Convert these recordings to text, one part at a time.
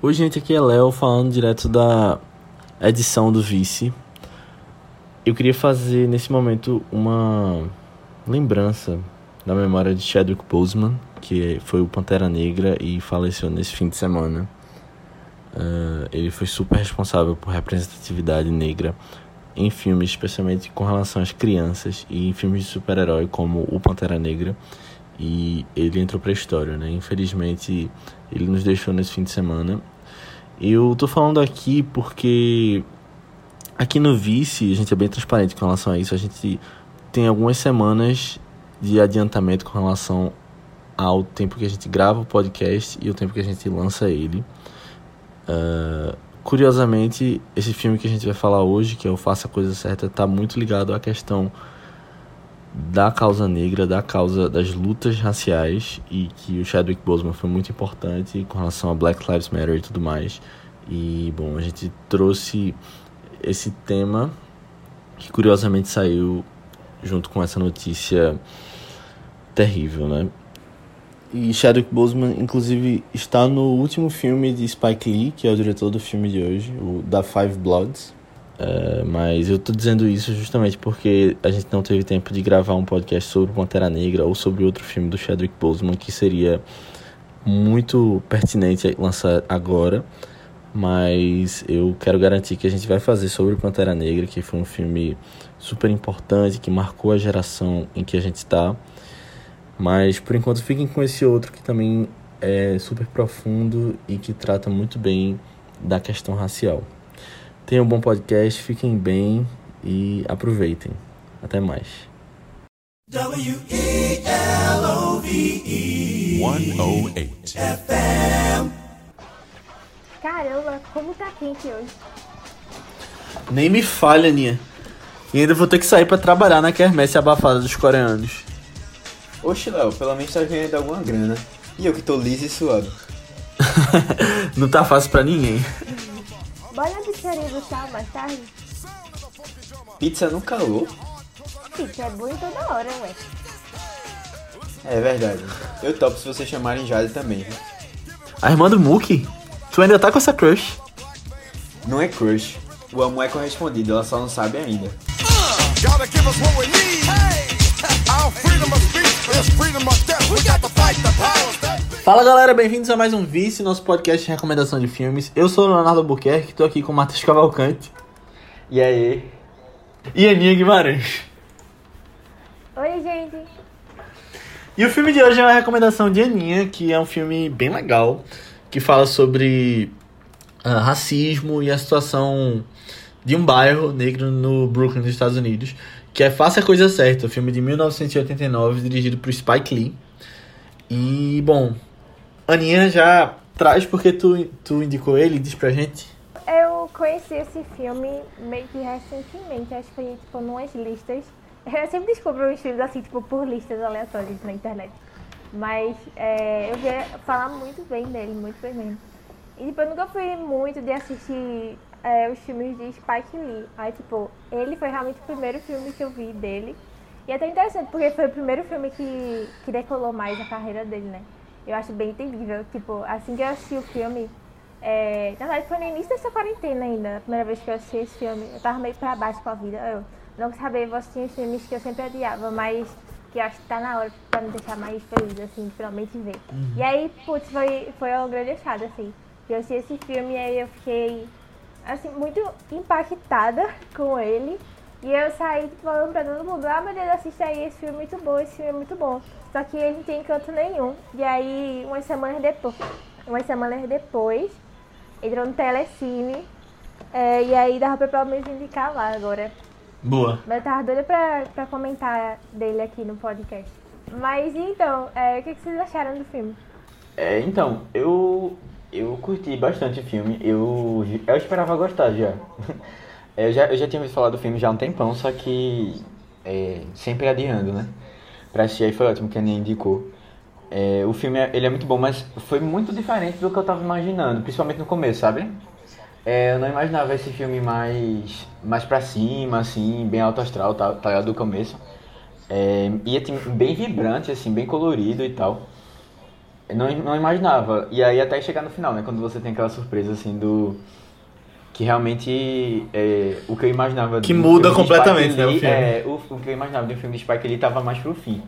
Oi, gente, aqui é Léo falando direto da edição do Vice. Eu queria fazer nesse momento uma lembrança da memória de Chadwick Boseman, que foi o Pantera Negra e faleceu nesse fim de semana. Uh, ele foi super responsável por representatividade negra em filmes, especialmente com relação às crianças e em filmes de super-herói como O Pantera Negra. E ele entrou para a história, né? Infelizmente, ele nos deixou nesse fim de semana. Eu tô falando aqui porque aqui no Vice a gente é bem transparente com relação a isso. A gente tem algumas semanas de adiantamento com relação ao tempo que a gente grava o podcast e o tempo que a gente lança ele. Uh, curiosamente, esse filme que a gente vai falar hoje, que é o Faça a Coisa Certa, está muito ligado à questão da causa negra, da causa das lutas raciais e que o Chadwick Boseman foi muito importante com relação a Black Lives Matter e tudo mais. E bom, a gente trouxe esse tema que curiosamente saiu junto com essa notícia terrível, né? E Chadwick Boseman, inclusive, está no último filme de Spike Lee, que é o diretor do filme de hoje, o da Five Bloods. Uh, mas eu tô dizendo isso justamente porque a gente não teve tempo de gravar um podcast sobre Pantera Negra ou sobre outro filme do Chadwick Boseman que seria muito pertinente lançar agora. Mas eu quero garantir que a gente vai fazer sobre Pantera Negra, que foi um filme super importante, que marcou a geração em que a gente está. Mas por enquanto fiquem com esse outro que também é super profundo e que trata muito bem da questão racial. Tenham um bom podcast, fiquem bem e aproveitem. Até mais. W-E-L-O-V-E 108 FM Caramba, como tá quente hoje. Nem me falha, Aninha. E ainda vou ter que sair para trabalhar na quermesse abafada dos coreanos. Oxe, Léo, pelo menos tá ganhando alguma grana. E eu que tô liso e suado. Não tá fácil pra ninguém. Bora pizzaria do sal mais tarde? Pizza no calor? Pizza é boa em toda hora, ué. É verdade. Eu topo se vocês chamarem Jade também. A irmã do Mookie? Tu ainda tá com essa crush? Não é crush. O amor é correspondido, ela só não sabe ainda. Fala galera, bem-vindos a mais um Vice, nosso podcast de recomendação de filmes. Eu sou o Leonardo Albuquerque, tô aqui com o Matheus Cavalcante. E aí? E Aninha Guimarães. Oi, gente. E o filme de hoje é uma recomendação de Aninha, que é um filme bem legal, que fala sobre uh, racismo e a situação de um bairro negro no Brooklyn, nos Estados Unidos, que é Faça a Coisa Certa, um filme de 1989, dirigido por Spike Lee. E, bom, Aninha já traz porque tu, tu indicou ele, diz pra gente. Eu conheci esse filme meio que recentemente, acho que foi tipo numas listas. Eu sempre descubro os filmes assim, tipo, por listas aleatórias na internet. Mas é, eu via falar muito bem dele, muito bem mesmo. E tipo, eu nunca fui muito de assistir é, os filmes de Spike Lee. Aí, tipo, ele foi realmente o primeiro filme que eu vi dele. E é até interessante, porque foi o primeiro filme que, que decolou mais a carreira dele, né? Eu acho bem entendível. Tipo, assim que eu assisti o filme, é, na verdade foi no início dessa quarentena ainda, a primeira vez que eu assisti esse filme. Eu tava meio pra baixo com a vida. Eu não sabia, vou assistir os filmes que eu sempre adiava, mas que eu acho que tá na hora pra me deixar mais feliz, assim, de finalmente ver. Uhum. E aí, putz, foi, foi uma grande achada, assim. Eu assisti esse filme e aí eu fiquei, assim, muito impactada com ele. E eu saí falando pra todo mundo, ah meu Deus, assiste aí, esse filme é muito bom, esse filme é muito bom. Só que ele não tem encanto nenhum. E aí, umas semanas depois, umas semanas depois, entrou no Telecine. É, e aí dava pra pelo menos indicar lá agora. Boa. Mas eu tava doida pra, pra comentar dele aqui no podcast. Mas então, é, o que, que vocês acharam do filme? É, então, eu, eu curti bastante o filme. Eu, eu esperava gostar já. Eu já, eu já tinha ouvido falar do filme já há um tempão, só que é, sempre adiando, né? Pra assistir aí foi ótimo que a indicou. É, o filme ele é muito bom, mas foi muito diferente do que eu tava imaginando, principalmente no começo, sabe? É, eu não imaginava esse filme mais, mais pra cima, assim, bem alto astral, tá, tá do começo. É, e assim, bem vibrante, assim, bem colorido e tal. não, não imaginava. E aí até chegar no final, né? Quando você tem aquela surpresa assim do. Que realmente é, o que eu imaginava Que do muda filme de completamente, Spike né, o Lee, filme. É, o, o que eu imaginava do filme de Spike Lee tava mais pro fim.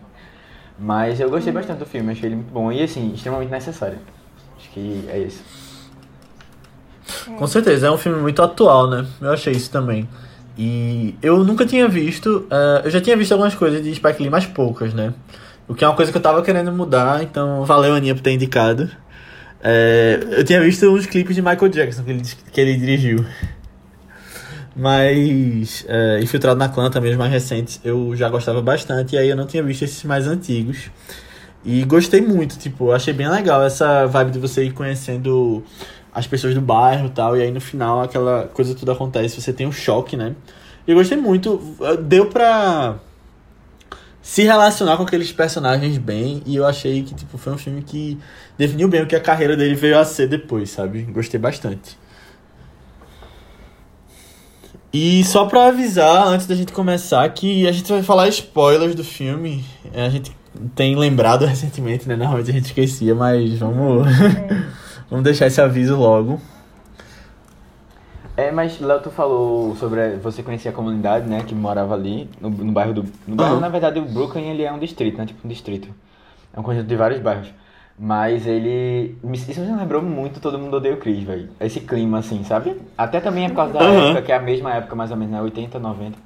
Mas eu gostei bastante do filme, achei ele muito bom e assim, extremamente necessário. Acho que é isso. Com certeza, é um filme muito atual, né? Eu achei isso também. E eu nunca tinha visto. eh, eu já tinha visto algumas coisas de Spike Lee, mas poucas, né? O que é uma coisa que eu tava querendo mudar, então valeu, Aninha, por ter indicado. Eh, eu tinha visto uns clipes de Michael Jackson que ele, que ele dirigiu. Mas eh, Infiltrado na Clã também, os mais recentes, eu já gostava bastante. E aí eu não tinha visto esses mais antigos. E gostei muito, tipo, achei bem legal essa vibe de você ir conhecendo as pessoas do bairro e tal, e aí no final aquela coisa tudo acontece, você tem um choque, né? Eu gostei muito, deu pra se relacionar com aqueles personagens bem, e eu achei que tipo, foi um filme que definiu bem o que a carreira dele veio a ser depois, sabe? Gostei bastante. E só pra avisar, antes da gente começar, que a gente vai falar spoilers do filme. A gente tem lembrado recentemente, né? Normalmente a gente esquecia, mas vamos, vamos deixar esse aviso logo. É, mas Léo, tu falou sobre você conhecia a comunidade, né, que morava ali, no, no bairro do... No bairro, Aham. na verdade, o Brooklyn, ele é um distrito, né, tipo um distrito. É um conjunto de vários bairros. Mas ele... Isso me lembrou muito Todo Mundo Odeia o Chris, velho. Esse clima, assim, sabe? Até também é por causa da Aham. época, que é a mesma época, mais ou menos, né, 80, 90.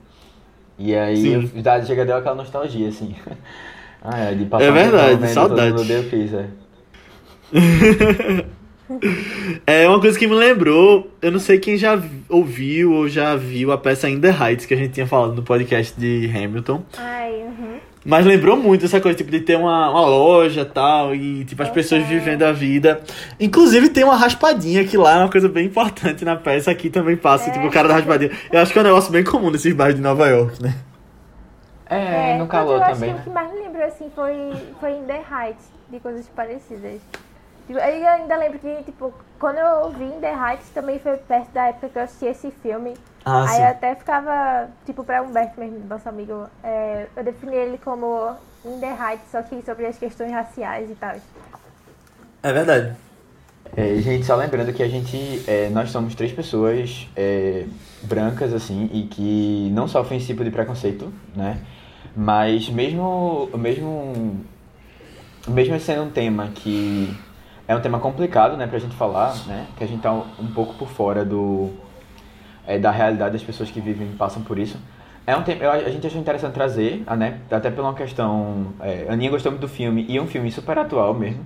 E aí, eu, chega deu aquela nostalgia, assim. ah, é, de passar É um verdade, vendo saudade. Todo Mundo Odeia o Chris, é. É uma coisa que me lembrou, eu não sei quem já vi- ouviu ou já viu a peça In the Heights que a gente tinha falado no podcast de Hamilton. Ai, uhum. Mas lembrou muito essa coisa, tipo, de ter uma, uma loja e tal, e tipo, as pessoas Uhum. vivendo a vida. Inclusive tem uma raspadinha que lá é uma coisa bem importante na peça, aqui também passa, É. tipo, o cara da raspadinha. Eu acho que é um negócio bem comum nesses bairros de Nova York, né? É, no mas calor eu também, acho né? que o que mais me lembra assim foi, foi em The Heights, de coisas parecidas. Tipo, aí eu ainda lembro que, tipo, quando eu vi em The Heights também foi perto da época que eu assisti esse filme. Ah, aí sim. eu até ficava, tipo, pra Humberto mesmo, nosso amigo, é, eu defini ele como in The Heights, só que sobre as questões raciais e tal. É verdade. É, gente, só lembrando que a gente, é, nós somos três pessoas é, brancas, assim, e que não sofrem esse tipo de preconceito, né? Mas mesmo, mesmo, mesmo sendo um tema que é um tema complicado, né, pra gente falar, né? Que a gente tá um, pouco por fora do, é, da realidade das pessoas que vivem e passam por isso. É um tema, a gente achou interessante trazer, ah, né? Até por uma questão. É, a Aninha gostou muito do filme e é um filme super atual mesmo.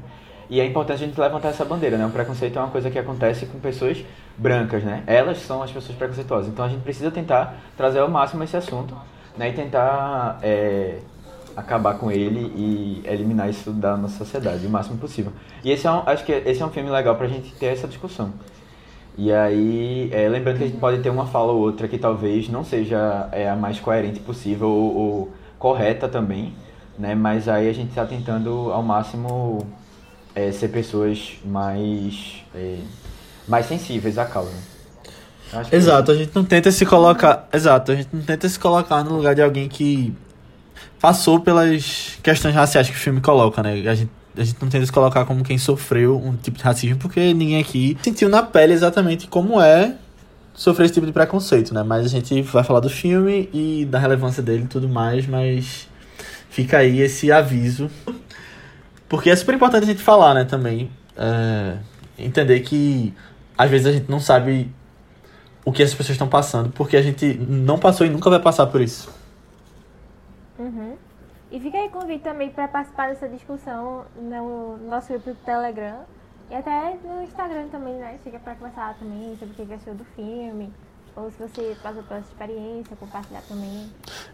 E é importante a gente levantar essa bandeira, né? O preconceito é uma coisa que acontece com pessoas brancas, né? Elas são as pessoas preconceituosas. Então a gente precisa tentar trazer ao máximo esse assunto, né? E tentar é, acabar com ele e eliminar isso da nossa sociedade o máximo possível. E esse é um, acho que esse é um filme legal pra gente ter essa discussão. E aí, é, lembrando que a gente pode ter uma fala ou outra que talvez não seja é, a mais coerente possível ou, ou correta também, né? Mas aí a gente está tentando ao máximo é, ser pessoas mais, é, mais sensíveis à causa. Que- Exato, a gente não tenta se colocar. Exato, a gente não tenta se colocar no lugar de alguém que passou pelas questões raciais que o filme coloca, né? A gente, a gente não tenta se colocar como quem sofreu um tipo de racismo, porque ninguém aqui sentiu na pele exatamente como é sofrer esse tipo de preconceito, né? Mas a gente vai falar do filme e da relevância dele e tudo mais, mas fica aí esse aviso. Porque é super importante a gente falar, né, também. É, entender que às vezes a gente não sabe o que essas pessoas estão passando, porque a gente não passou e nunca vai passar por isso. Uhum. E fica aí convite também para participar dessa discussão no nosso grupo do Telegram e até no Instagram também, né? Chega para conversar também sobre o que achou do filme, ou se você passou pela sua experiência, compartilhar também.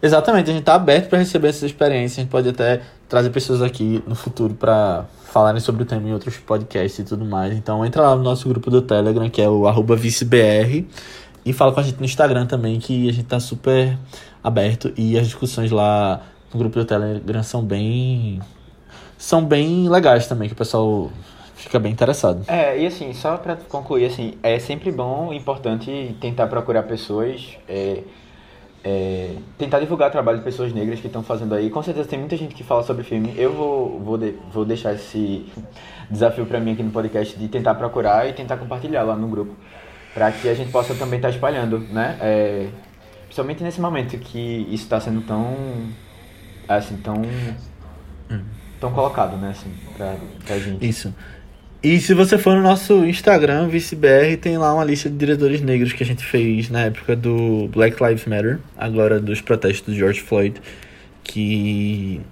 Exatamente, a gente tá aberto para receber essas experiências, a gente pode até trazer pessoas aqui no futuro para falarem sobre o tema em outros podcasts e tudo mais. Então entra lá no nosso grupo do Telegram, que é o arroba vicebr, e fala com a gente no Instagram também, que a gente tá super aberto e as discussões lá no grupo do Telegram são bem são bem legais também, que o pessoal fica bem interessado. É, e assim, só pra concluir, assim, é sempre bom importante tentar procurar pessoas é, é, tentar divulgar o trabalho de pessoas negras que estão fazendo aí. Com certeza tem muita gente que fala sobre filme. Eu vou, vou, de, vou deixar esse desafio para mim aqui no podcast de tentar procurar e tentar compartilhar lá no grupo. Para que a gente possa também estar tá espalhando, né? É, principalmente nesse momento que isso está sendo tão. Assim, tão. tão colocado, né? Assim, pra, pra gente. Isso. E se você for no nosso Instagram, ViceBR, tem lá uma lista de diretores negros que a gente fez na época do Black Lives Matter, agora dos protestos do George Floyd, que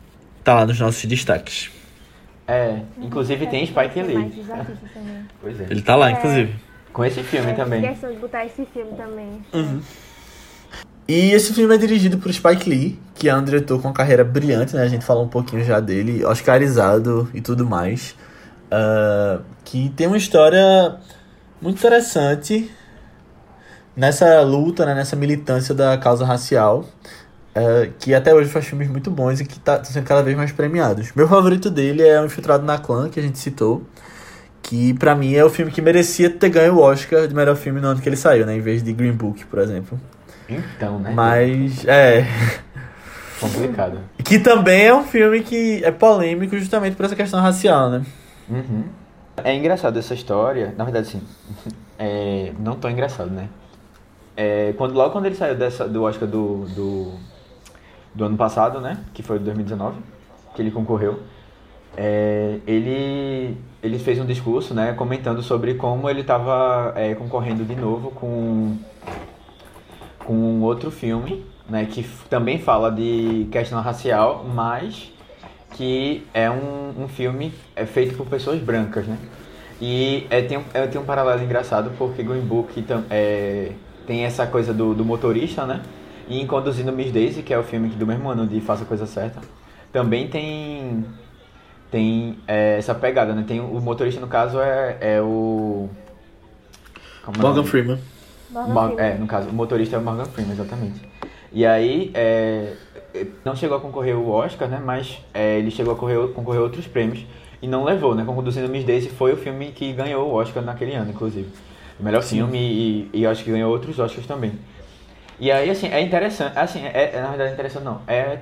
tá lá nos nossos destaques. É, inclusive tem Spike Lee. Pois é. Ele tá lá, inclusive. Com esse filme é, também. questão de botar esse filme também. Uhum. E esse filme é dirigido por Spike Lee, que é um diretor com uma carreira brilhante, né? A gente falou um pouquinho já dele, oscarizado e tudo mais. Uh, que tem uma história muito interessante nessa luta, né, nessa militância da causa racial, uh, que até hoje faz filmes muito bons e que estão tá sendo cada vez mais premiados. Meu favorito dele é O Infiltrado na Clã, que a gente citou, que para mim é o filme que merecia ter ganho o Oscar de melhor filme no ano que ele saiu, né, em vez de Green Book, por exemplo. Então, né? Mas, é... Complicado. Que também é um filme que é polêmico justamente por essa questão racial, né? Uhum. É engraçado essa história, na verdade, sim. É, não tão engraçado, né? É, quando, logo quando ele saiu dessa, do Oscar do, do, do ano passado, né? Que foi de 2019, que ele concorreu. É, ele, ele fez um discurso, né? Comentando sobre como ele estava é, concorrendo de novo com, com um outro filme, né? Que também fala de questão racial, mas que é um, um filme é feito por pessoas brancas, né? E é, tem, é, tem um paralelo engraçado porque Green Book é, tem essa coisa do, do motorista, né? E em Conduzindo Miss Daisy, que é o filme do mesmo ano de Faça a Coisa Certa, também tem tem é, essa pegada, né? Tem o motorista no caso é, é o é Morgan Freeman. Morgan É, no caso, o motorista é o Morgan Freeman, exatamente. E aí, é, não chegou a concorrer o Oscar, né? Mas é, ele chegou a concorrer, concorrer outros prêmios e não levou, né? Conduzindo Miss Daisy foi o filme que ganhou o Oscar naquele ano, inclusive. O melhor Sim. filme e, e acho que ganhou outros Oscars também. E aí, assim, é interessante, assim, é, é, na verdade é interessante não, é,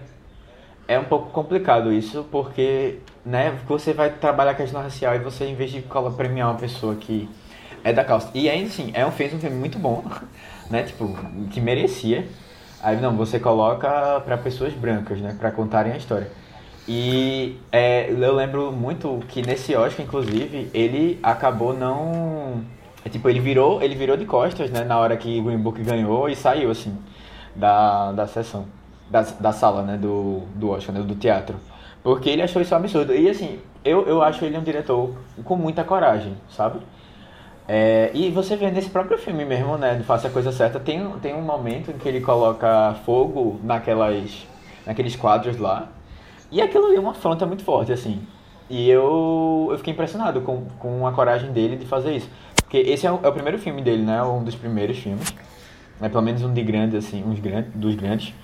é um pouco complicado isso, porque, né, você vai trabalhar a questão racial e você, em vez de premiar uma pessoa que é da causa, e ainda assim, é um, fez um filme muito bom, né, tipo, que merecia, Aí não, você coloca para pessoas brancas, né, para contarem a história. E é, eu lembro muito que nesse Oscar, inclusive, ele acabou não, é, tipo, ele virou, ele virou de costas, né, na hora que Green Book ganhou e saiu assim da, da sessão, da, da sala, né, do, do Oscar, né, do teatro. Porque ele achou isso um absurdo. E assim, eu, eu acho ele um diretor com muita coragem, sabe? É, e você vê nesse próprio filme mesmo, né, do Faça a Coisa Certa, tem, tem um momento em que ele coloca fogo naquelas, naqueles quadros lá, e aquilo ali é uma afronta muito forte, assim. E eu, eu fiquei impressionado com, com a coragem dele de fazer isso. Porque esse é o, é o primeiro filme dele, né, um dos primeiros filmes, né, pelo menos um de grande, assim, uns grandes, dos grandes.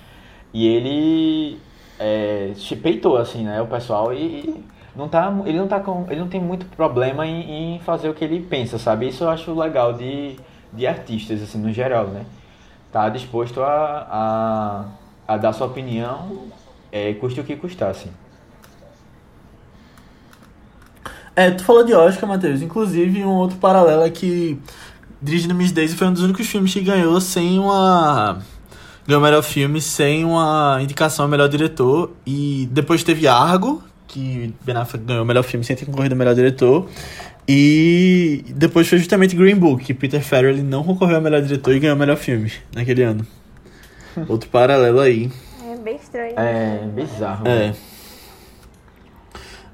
E ele é, peitou, assim, né, o pessoal e, e não tá, ele não tá com, ele não tem muito problema em, em, fazer o que ele pensa, sabe? Isso eu acho legal de, de artistas assim no geral, né? Tá disposto a, a, a dar sua opinião, é, custe o que custar, assim. É, tu falou de Oscar, Matheus. Inclusive, um outro paralelo é que Dirigindo Miss Daisy foi um dos únicos filmes que ganhou sem uma ganhou melhor filme sem uma indicação ao melhor diretor e depois teve Argo que Ben Affleck ganhou o melhor filme sem ter concorrido ao melhor diretor. E depois foi justamente Green Book, que Peter Farrelly não concorreu ao melhor diretor e ganhou o melhor filme naquele ano. Outro paralelo aí. É bem estranho. É bizarro. É.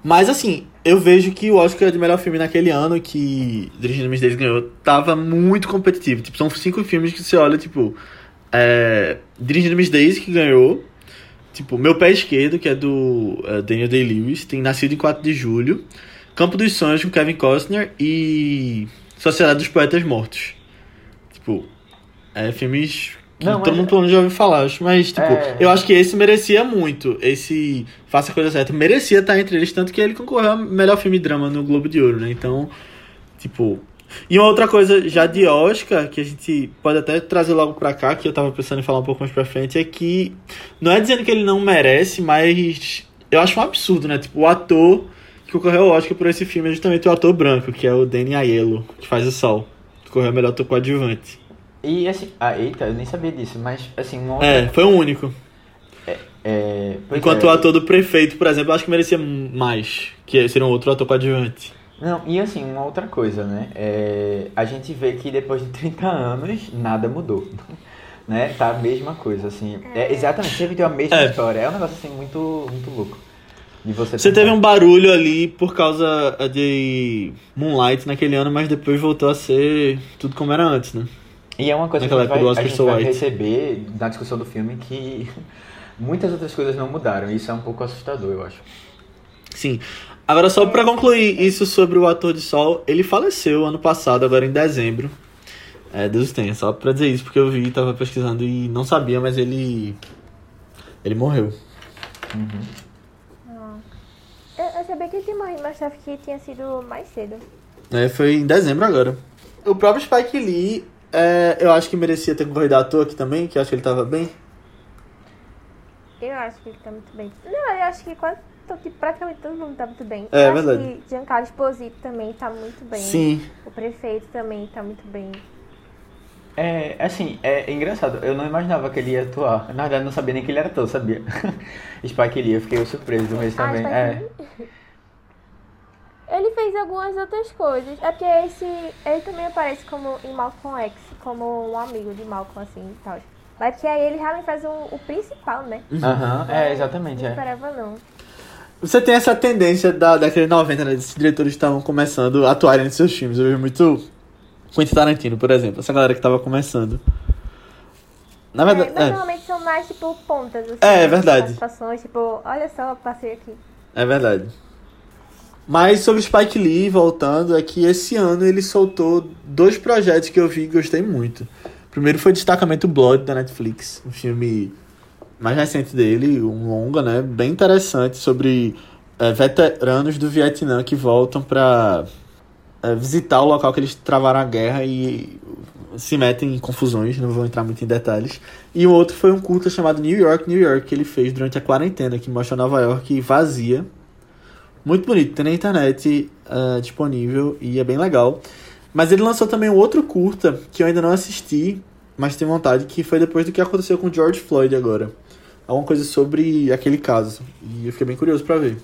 Mas assim, eu vejo que o Oscar de melhor filme naquele ano que Dirigindo Miss Daisy ganhou tava muito competitivo. Tipo, são cinco filmes que você olha, tipo. É, Dirigindo Miss Daisy que ganhou. Tipo, Meu Pé Esquerdo, que é do uh, Daniel Day-Lewis, tem Nascido em 4 de Julho, Campo dos Sonhos com Kevin Costner e Sociedade dos Poetas Mortos. Tipo, é filmes que Não, todo mundo já ouviu falar, mas tipo, é... eu acho que esse merecia muito. Esse Faça a Coisa Certa merecia estar entre eles, tanto que ele concorreu ao melhor filme drama no Globo de Ouro, né? Então, tipo, E uma outra coisa já de Oscar, que a gente pode até trazer logo pra cá, que eu tava pensando em falar um pouco mais pra frente, é que não é dizendo que ele não merece, mas eu acho um absurdo, né? Tipo, o ator que concorreu ao Oscar por esse filme é justamente o ator branco, que é o Danny Aiello, que faz o Sol. Que correu melhor ator coadjuvante. E assim, ah, eita, eu nem sabia disso, mas assim, uma outra, É, foi o único. é, pois Enquanto é, o ator do prefeito, por exemplo, eu acho que merecia mais, que seria um outro ator coadjuvante. Não, e assim, uma outra coisa, né? É, a gente vê que depois de 30 anos, nada mudou. Né? Tá a mesma coisa, assim. É, exatamente, sempre tem a mesma É. história. É um negócio assim muito, muito louco. De você Você teve um barulho ali por causa de Moonlight naquele ano, mas depois voltou a ser tudo como era antes, né? E é uma coisa que Naquela a gente vai, a gente vai receber na discussão do filme que muitas outras coisas não mudaram. E isso é um pouco assustador, eu acho. Sim. Agora, só pra concluir isso sobre o ator de Sol, ele faleceu ano passado, agora em dezembro. É, Deus tenha, só pra dizer isso, porque eu vi, tava pesquisando e não sabia, mas ele. Ele morreu. Eu, eu sabia que ele tinha morrido, mas achava que tinha sido mais cedo. É, foi em dezembro agora. O próprio Spike Lee, é, eu acho que merecia ter concorrido a ator aqui também, que eu acho que ele tava bem. Eu acho que ele tá muito bem. Não, eu acho que quase, to- que praticamente todo mundo tá muito bem. É, eu acho verdade. que Giancarlo Esposito também tá muito bem. Sim. O prefeito também tá muito bem. É, assim, é engraçado. Eu não imaginava que ele ia atuar. Na verdade, eu não sabia nem que ele era ator, sabia? Spike Lee, eu fiquei surpreso do mês Ah, também. Spike É. Ele fez algumas outras coisas. É porque esse. Ele também aparece como em Malcolm X, como um amigo de Malcolm, assim e tal. Mas que aí ele realmente faz um- o principal, né? Aham, é, exatamente. Não É. esperava não. Você tem essa tendência da, daquele 90, né? Esses diretores estavam começando a atuarem nos seus filmes. Eu vejo muito Quentin Tarantino, por exemplo. Essa galera que tava começando. Na É, verdade, mas é, normalmente são mais, tipo, pontas, assim. É, é né? verdade. Participações, tipo, olha só, passei aqui. é verdade. Mas sobre Spike Lee, voltando, é que esse ano ele soltou dois projetos que eu vi e gostei muito. O primeiro foi Destacamento Blood, da Netflix. Um filme mais recente dele, um longa, né? Bem interessante sobre eh, veteranos do Vietnã que voltam pra eh, visitar o local que eles travaram a guerra e se metem em confusões, não vou entrar muito em detalhes. E o outro foi um curta chamado New York, New York, que ele fez durante a quarentena, que mostra Nova York vazia. Muito bonito, tem na internet eh, disponível e é bem legal. Mas ele lançou também um outro curta que eu ainda não assisti, mas tenho vontade, que foi depois do que aconteceu com George Floyd agora. Alguma coisa sobre aquele caso. E eu fiquei bem curioso pra ver.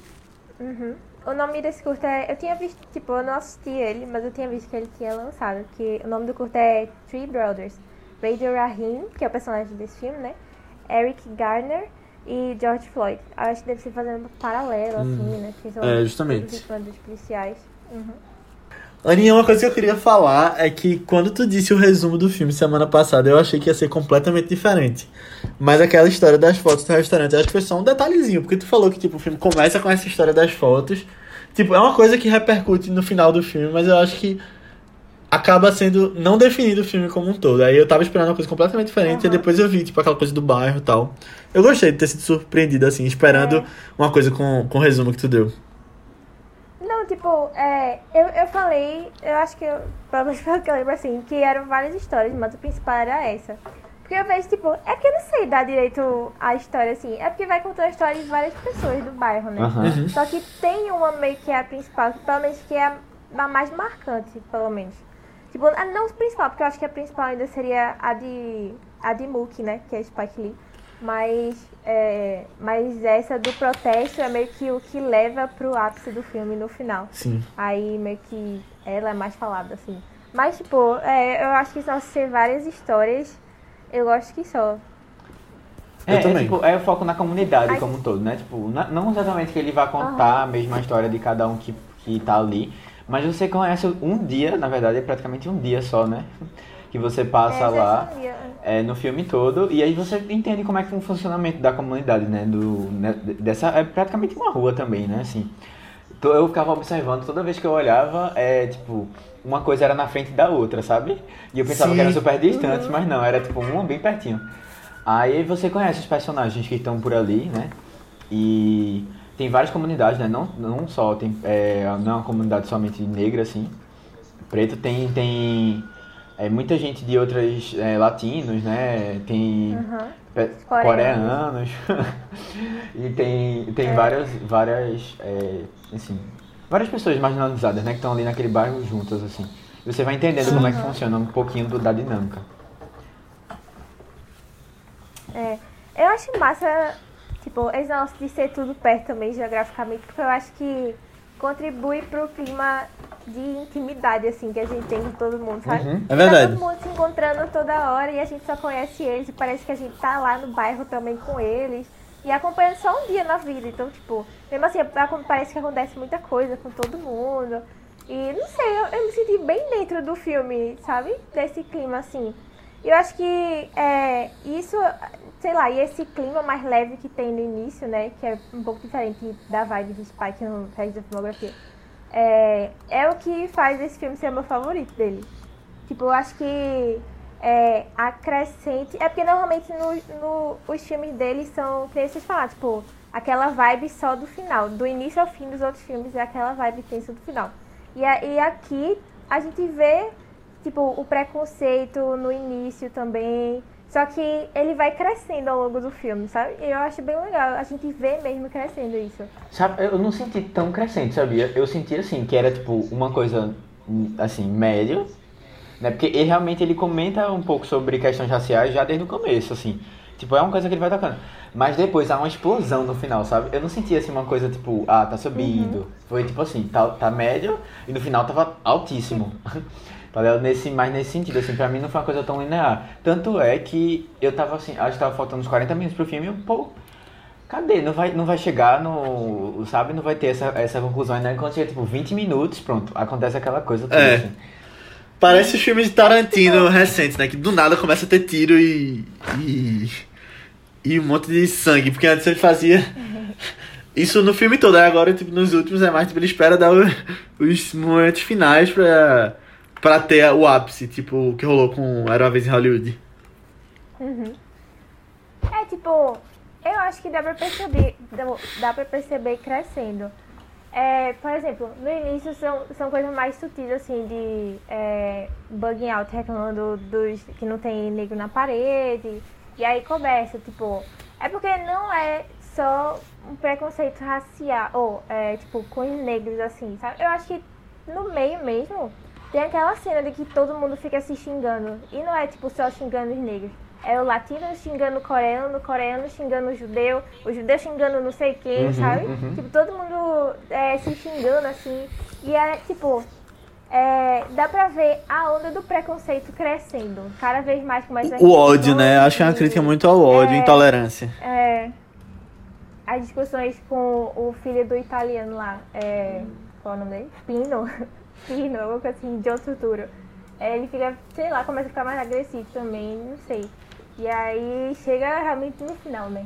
Uhum. O nome desse curta é. Eu tinha visto, tipo, eu não assisti ele, mas eu tinha visto que ele tinha lançado. Que o nome do curta é Three Brothers. Radio Rahim, que é o personagem desse filme, né? Eric Garner e George Floyd. Eu acho que deve ser fazendo um paralelo, assim, né? Que são É, justamente. os policiais. Uhum. Aninha, uma coisa que eu queria falar é que quando tu disse o resumo do filme semana passada, eu achei que ia ser completamente diferente. Mas aquela história das fotos do restaurante, eu acho que foi só um detalhezinho, porque tu falou que tipo, o filme começa com essa história das fotos. Tipo, é uma coisa que repercute no final do filme, mas eu acho que acaba sendo não definido o filme como um todo. Aí eu tava esperando uma coisa completamente diferente, e Aham. depois eu vi, tipo, aquela coisa do bairro e tal. Eu gostei de ter sido surpreendido, assim, esperando É. uma coisa com, com o resumo que tu deu. Tipo, é, eu, eu falei, eu acho que, eu, pelo menos pelo que eu lembro, assim, que eram várias histórias, mas a principal era essa. Porque eu vejo, tipo, é que eu não sei dar direito a história, assim, é porque vai contando a história de várias pessoas do bairro, né? Uhum. Só que tem uma meio que é a principal, que pelo menos que é a, mais marcante, pelo menos. Tipo, a- não a principal, porque eu acho que a principal ainda seria a de, a de Mookie, né? Que é Spike Lee. Mas, é, mas essa do protesto é meio que o que leva pro ápice do filme no final. Sim. Aí meio que ela é mais falada, assim. Mas, tipo, é, eu acho que só ser várias histórias, eu gosto que só. Eu É, é, também. tipo, é o foco na comunidade Ai. como um todo, né? Tipo, na- não exatamente que ele vai contar a mesma história de cada um que, que tá ali, mas você conhece um dia, na verdade, é praticamente um dia só, né? Que você passa É, lá já sabia. É, no filme todo, e aí você entende como é que é o funcionamento da comunidade, né? Do, né, dessa, é praticamente uma rua também, né? Assim, eu ficava observando, toda vez que eu olhava, é tipo, uma coisa era na frente da outra, sabe? E eu pensava Sim. que eram super distantes, mas não, era tipo uma bem pertinho. Aí você conhece os personagens que estão por ali, né? E tem várias comunidades, né? Não, não só, tem, é, não é uma comunidade somente negra, assim. preto. Tem, tem é, muita gente de outros é, latinos, né? Tem pe- Coreanos. coreanos. e tem, tem É. várias, várias, é, assim, várias pessoas marginalizadas, né? Que estão ali naquele bairro juntas, assim. E você vai entendendo como é que funciona um pouquinho do- da dinâmica. É, eu acho massa, tipo, esse negócio de ser tudo perto também, geograficamente, porque eu acho que contribui pro clima de intimidade, assim, que a gente tem com todo mundo, sabe? Uhum. É verdade. Tá todo mundo se encontrando toda hora e a gente só conhece eles e parece que a gente tá lá no bairro também com eles. E acompanhando só um dia na vida. Então, tipo, mesmo assim, acon- parece que acontece muita coisa com todo mundo. E não sei, eu, eu me senti bem dentro do filme, sabe? Desse clima, assim. Eu acho que é, isso, sei lá, e esse clima mais leve que tem no início, né? Que é um pouco diferente da vibe de Spike no resto da filmografia. É, é o que faz esse filme ser meu favorito dele. Tipo, eu acho que é, acrescente. É porque normalmente no, no- os filmes dele são, nem vocês falaram, tipo, aquela vibe só do final. Do início ao fim dos outros filmes é aquela vibe tensa do final. E, e aqui a gente vê, tipo, o preconceito no início também. Só que ele vai crescendo ao longo do filme, sabe? E eu acho bem legal. A gente vê mesmo crescendo isso. Sabe, eu não senti tão crescente, sabia? Eu senti assim, que era tipo uma coisa hum, assim, médio, né? Porque ele realmente ele comenta um pouco sobre questões raciais já desde o começo, assim. Tipo, é uma coisa que ele vai tocando. Mas depois há uma explosão no final, sabe? Eu não senti assim uma coisa tipo, ah, tá subindo. Foi tipo assim, tá, tá médio e no final tava altíssimo. Tá ligado? Nesse, mas nesse sentido, assim, pra mim não foi uma coisa tão linear. Tanto é que eu tava assim, acho que tava faltando uns 40 minutos pro filme e pô, Cadê? Não vai, não vai chegar no. Sabe? Não vai ter essa, essa conclusão ainda. Quando chega, tipo, 20 minutos, pronto, acontece aquela coisa toda. É. assim. Parece os filmes de Tarantino recentes, né? Que do nada começa a ter tiro e. e. e um monte de sangue. Porque antes ele fazia. Isso no filme todo, agora, tipo, nos últimos é mais, tipo, ele espera dar o- os momentos finais pra. Pra ter o ápice, tipo, que rolou com Era uma vez em Hollywood. É tipo, eu acho que dá pra perceber, dá pra perceber crescendo. É, por exemplo, no início são, são coisas mais sutis, assim, de é, bugging out, reclamando dos que não tem negro na parede. E aí começa, tipo, é porque não é só um preconceito racial, ou, é, tipo, com os negros, assim, sabe? Eu acho que no meio mesmo tem aquela cena de que todo mundo fica se xingando. E não é, tipo, só xingando os negros. É o latino xingando o coreano, o coreano xingando o judeu, o judeu xingando não sei quem, Uhum, sabe? uhum. Tipo, todo mundo é, se xingando assim. E é tipo. é, dá pra ver a onda do preconceito crescendo. Cada vez mais começa a O ódio, né? Acho que é uma crítica muito ao ódio, É. intolerância. É, as discussões com o filho do italiano lá. É, qual é o nome dele? Pino. Pino, alguma coisa assim, de outro futuro. É, ele fica, sei lá, começa a ficar mais agressivo também, não sei. E aí chega realmente no final, né?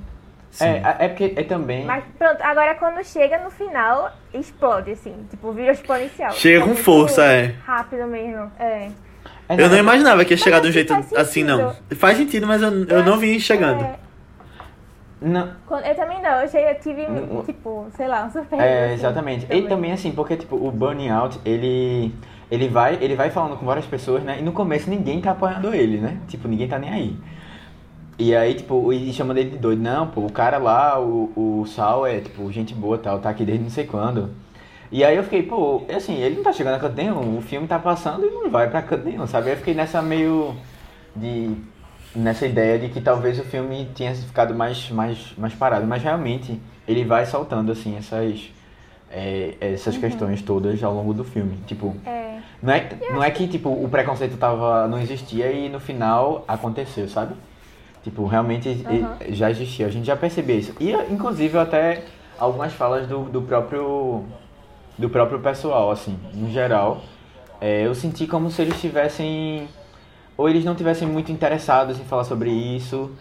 É, é porque é também. Mas pronto, agora quando chega no final, explode, assim, tipo, vira exponencial. Chega É com muito força, é. Rápido mesmo, é. É, Eu não é- imaginava que ia chegar de um jeito assim, não. Faz sentido, mas eu, eu não vim chegando. É, Não, eu também não, eu, eu tive, Não- tipo, sei lá, um surpresa. É, assim, exatamente. E também assim, porque tipo, o burnout, ele ele vai, ele vai falando com várias pessoas, né? E no começo ninguém tá apoiando ele, né? Tipo, ninguém tá nem aí. E aí, tipo, e chama ele de doido. Não, pô, o cara lá, o, o Sal é, tipo, gente boa tal, tá aqui desde não sei quando. E aí eu fiquei, pô, assim, ele não tá chegando a canto nenhum, o filme tá passando e não vai pra canto nenhum, sabe? Aí eu fiquei nessa meio de nessa ideia de que talvez o filme tinha ficado mais, mais, mais parado, mas realmente ele vai soltando assim essas é, essas questões todas ao longo do filme. Tipo, É. não é, não é que tipo o preconceito tava não existia e no final aconteceu, sabe? Tipo, realmente e- já existia, a gente já percebeu isso. E inclusive até algumas falas do, do próprio do próprio pessoal, assim, no geral, é, eu senti como se eles tivessem ou eles não tivessem muito interessados em falar sobre isso,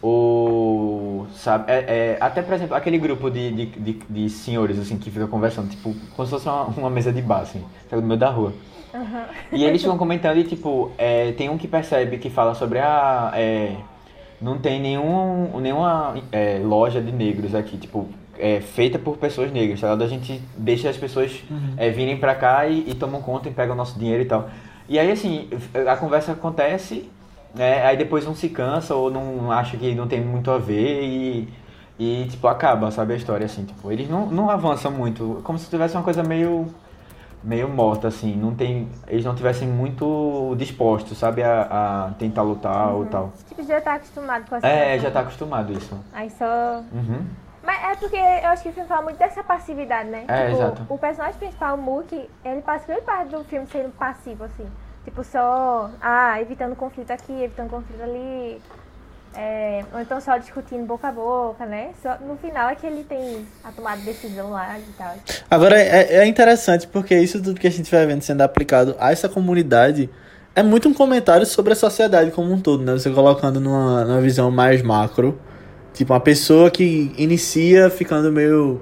ou sabe, é, é, até por exemplo aquele grupo de, de, de, de senhores assim que fica conversando, tipo, como se fosse uma, uma mesa de bar, assim, sabe, no meio da rua. Aham. E eles ficam comentando e, tipo, é, tem um que percebe que fala sobre a. É, não tem nenhum, nenhuma é, loja de negros aqui, tipo, é, feita por pessoas negras, tá ligado? A gente deixa as pessoas é, virem pra cá e, e tomam conta e pegam nosso dinheiro e tal. E aí, assim, a conversa acontece, né? Aí depois não se cansa ou não acha que não tem muito a ver e, e tipo, acaba, sabe, a história, assim. Tipo, eles não, não avançam muito, como se tivesse uma coisa meio meio morta, assim, não tem, eles não tivessem muito dispostos, sabe, a, a tentar lutar ou tal. Tipo, já tá acostumado com essa É, situação. já tá acostumado isso. Aí só. Uhum. Mas é porque eu acho que o filme fala muito dessa passividade, né? É, tipo, exato. O personagem principal, o Mookie, ele passa grande parte do filme sendo passivo, assim. Tipo, só, ah, evitando conflito aqui, evitando conflito ali. É, ou então só discutindo boca a boca, né? Só, no final é que ele tem a tomada de decisão lá e tal. Agora, é, é interessante porque isso tudo que a gente vai vendo sendo aplicado a essa comunidade é muito um comentário sobre a sociedade como um todo, né? Você colocando numa, numa visão mais macro. Tipo, uma pessoa que inicia ficando meio.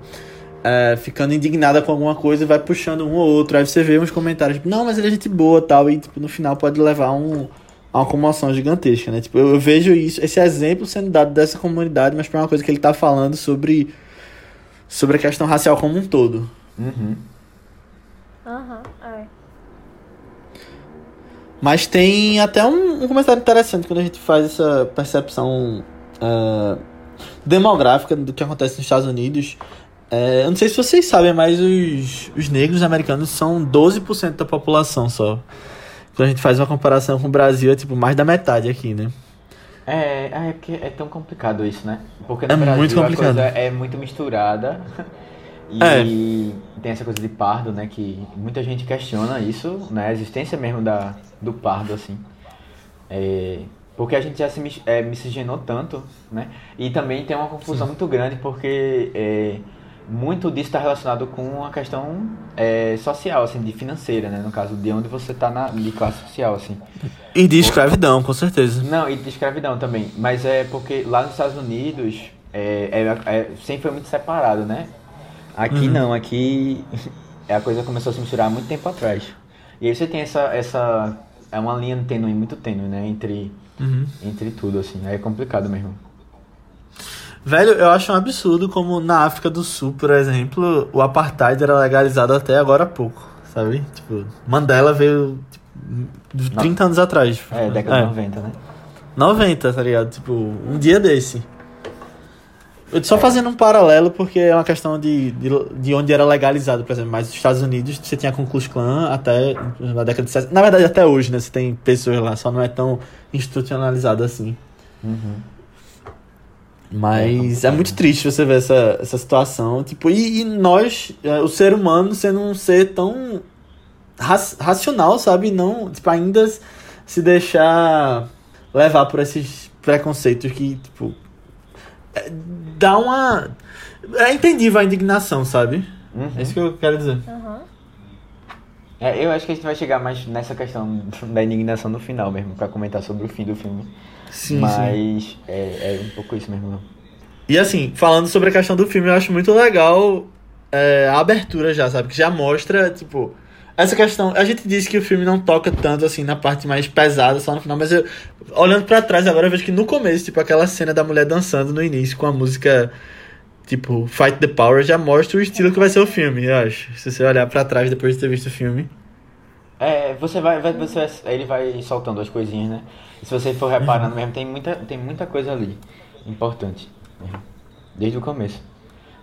É, ficando indignada com alguma coisa e vai puxando um ou outro. Aí você vê uns comentários, tipo, não, mas ele é gente boa tal. E tipo, no final pode levar a um, a uma comoção gigantesca, né? Tipo, eu, eu vejo isso, esse exemplo sendo dado dessa comunidade, mas pra uma coisa que ele tá falando sobre. Sobre a questão racial como um todo. Uhum. Aham, é. Mas tem até um, um comentário interessante quando a gente faz essa percepção ah, demográfica do que acontece nos Estados Unidos. É, eu não sei se vocês sabem, mas os, os negros americanos são 12% da população só. Quando a gente faz uma comparação com o Brasil, é tipo mais da metade aqui, né? É, é porque é tão complicado isso, né? Porque no É Brasil muito complicado. a coisa é muito misturada. E É. tem essa coisa de pardo, né? Que muita gente questiona isso, né? A existência mesmo da, do pardo, assim. É, porque a gente já se é, miscigenou tanto, né? E também tem uma confusão muito grande porque é, muito disso está relacionado com a questão é, social, assim, de financeira, né? No caso, de onde você está na de classe social, assim. E de escravidão, com certeza. Não, e de escravidão também. Mas é porque lá nos Estados Unidos é, é- é- sempre foi muito separado, né? Aqui Uhum. não, aqui a coisa começou a se misturar há muito tempo atrás. E aí você tem essa. essa é uma linha tênue, muito tênue, né? Entre, Uhum. entre tudo, assim. Aí é complicado mesmo. Velho, eu acho um absurdo como na África do Sul, por exemplo, o apartheid era legalizado até agora há pouco, sabe? Tipo, Mandela veio tipo, 30 anos atrás. É, década de 90, né? 90, tá ligado? Tipo, um dia desse. Eu só fazendo um paralelo porque é uma questão de, de, de onde era legalizado, por exemplo. Mas nos Estados Unidos você tinha a Ku Klux Klan até na década de 60. Na verdade, até hoje, né? Você tem pessoas lá, só não é tão institucionalizado assim. Uhum. É Mas complicado. é, muito triste você ver essa, essa situação. Tipo, e, e nós, é, o ser humano, sendo um ser tão raci- racional, sabe? Não, tipo, ainda se deixar levar por esses preconceitos que, tipo, é, dá uma. É entendível a indignação, sabe? Uhum. É isso que eu quero dizer. Aham. É, eu acho que a gente vai chegar mais nessa questão da indignação no final mesmo, pra comentar sobre o fim do filme. Sim, Mas É, é um pouco isso mesmo. E assim, falando sobre a questão do filme, eu acho muito legal é, a abertura já, sabe? Que já mostra, tipo, essa questão. A gente disse que o filme não toca tanto assim na parte mais pesada, só no final, mas eu, olhando pra trás agora, eu vejo que no começo, tipo, aquela cena da mulher dançando no início com a música. Tipo, Fight the Power já mostra o estilo que vai ser o filme, eu acho. Se você olhar pra trás depois de ter visto o filme. É, você vai, vai- você vai- ele vai soltando as coisinhas, né? Se você for reparando mesmo, tem muita, tem muita coisa ali importante. mesmo. Desde o começo.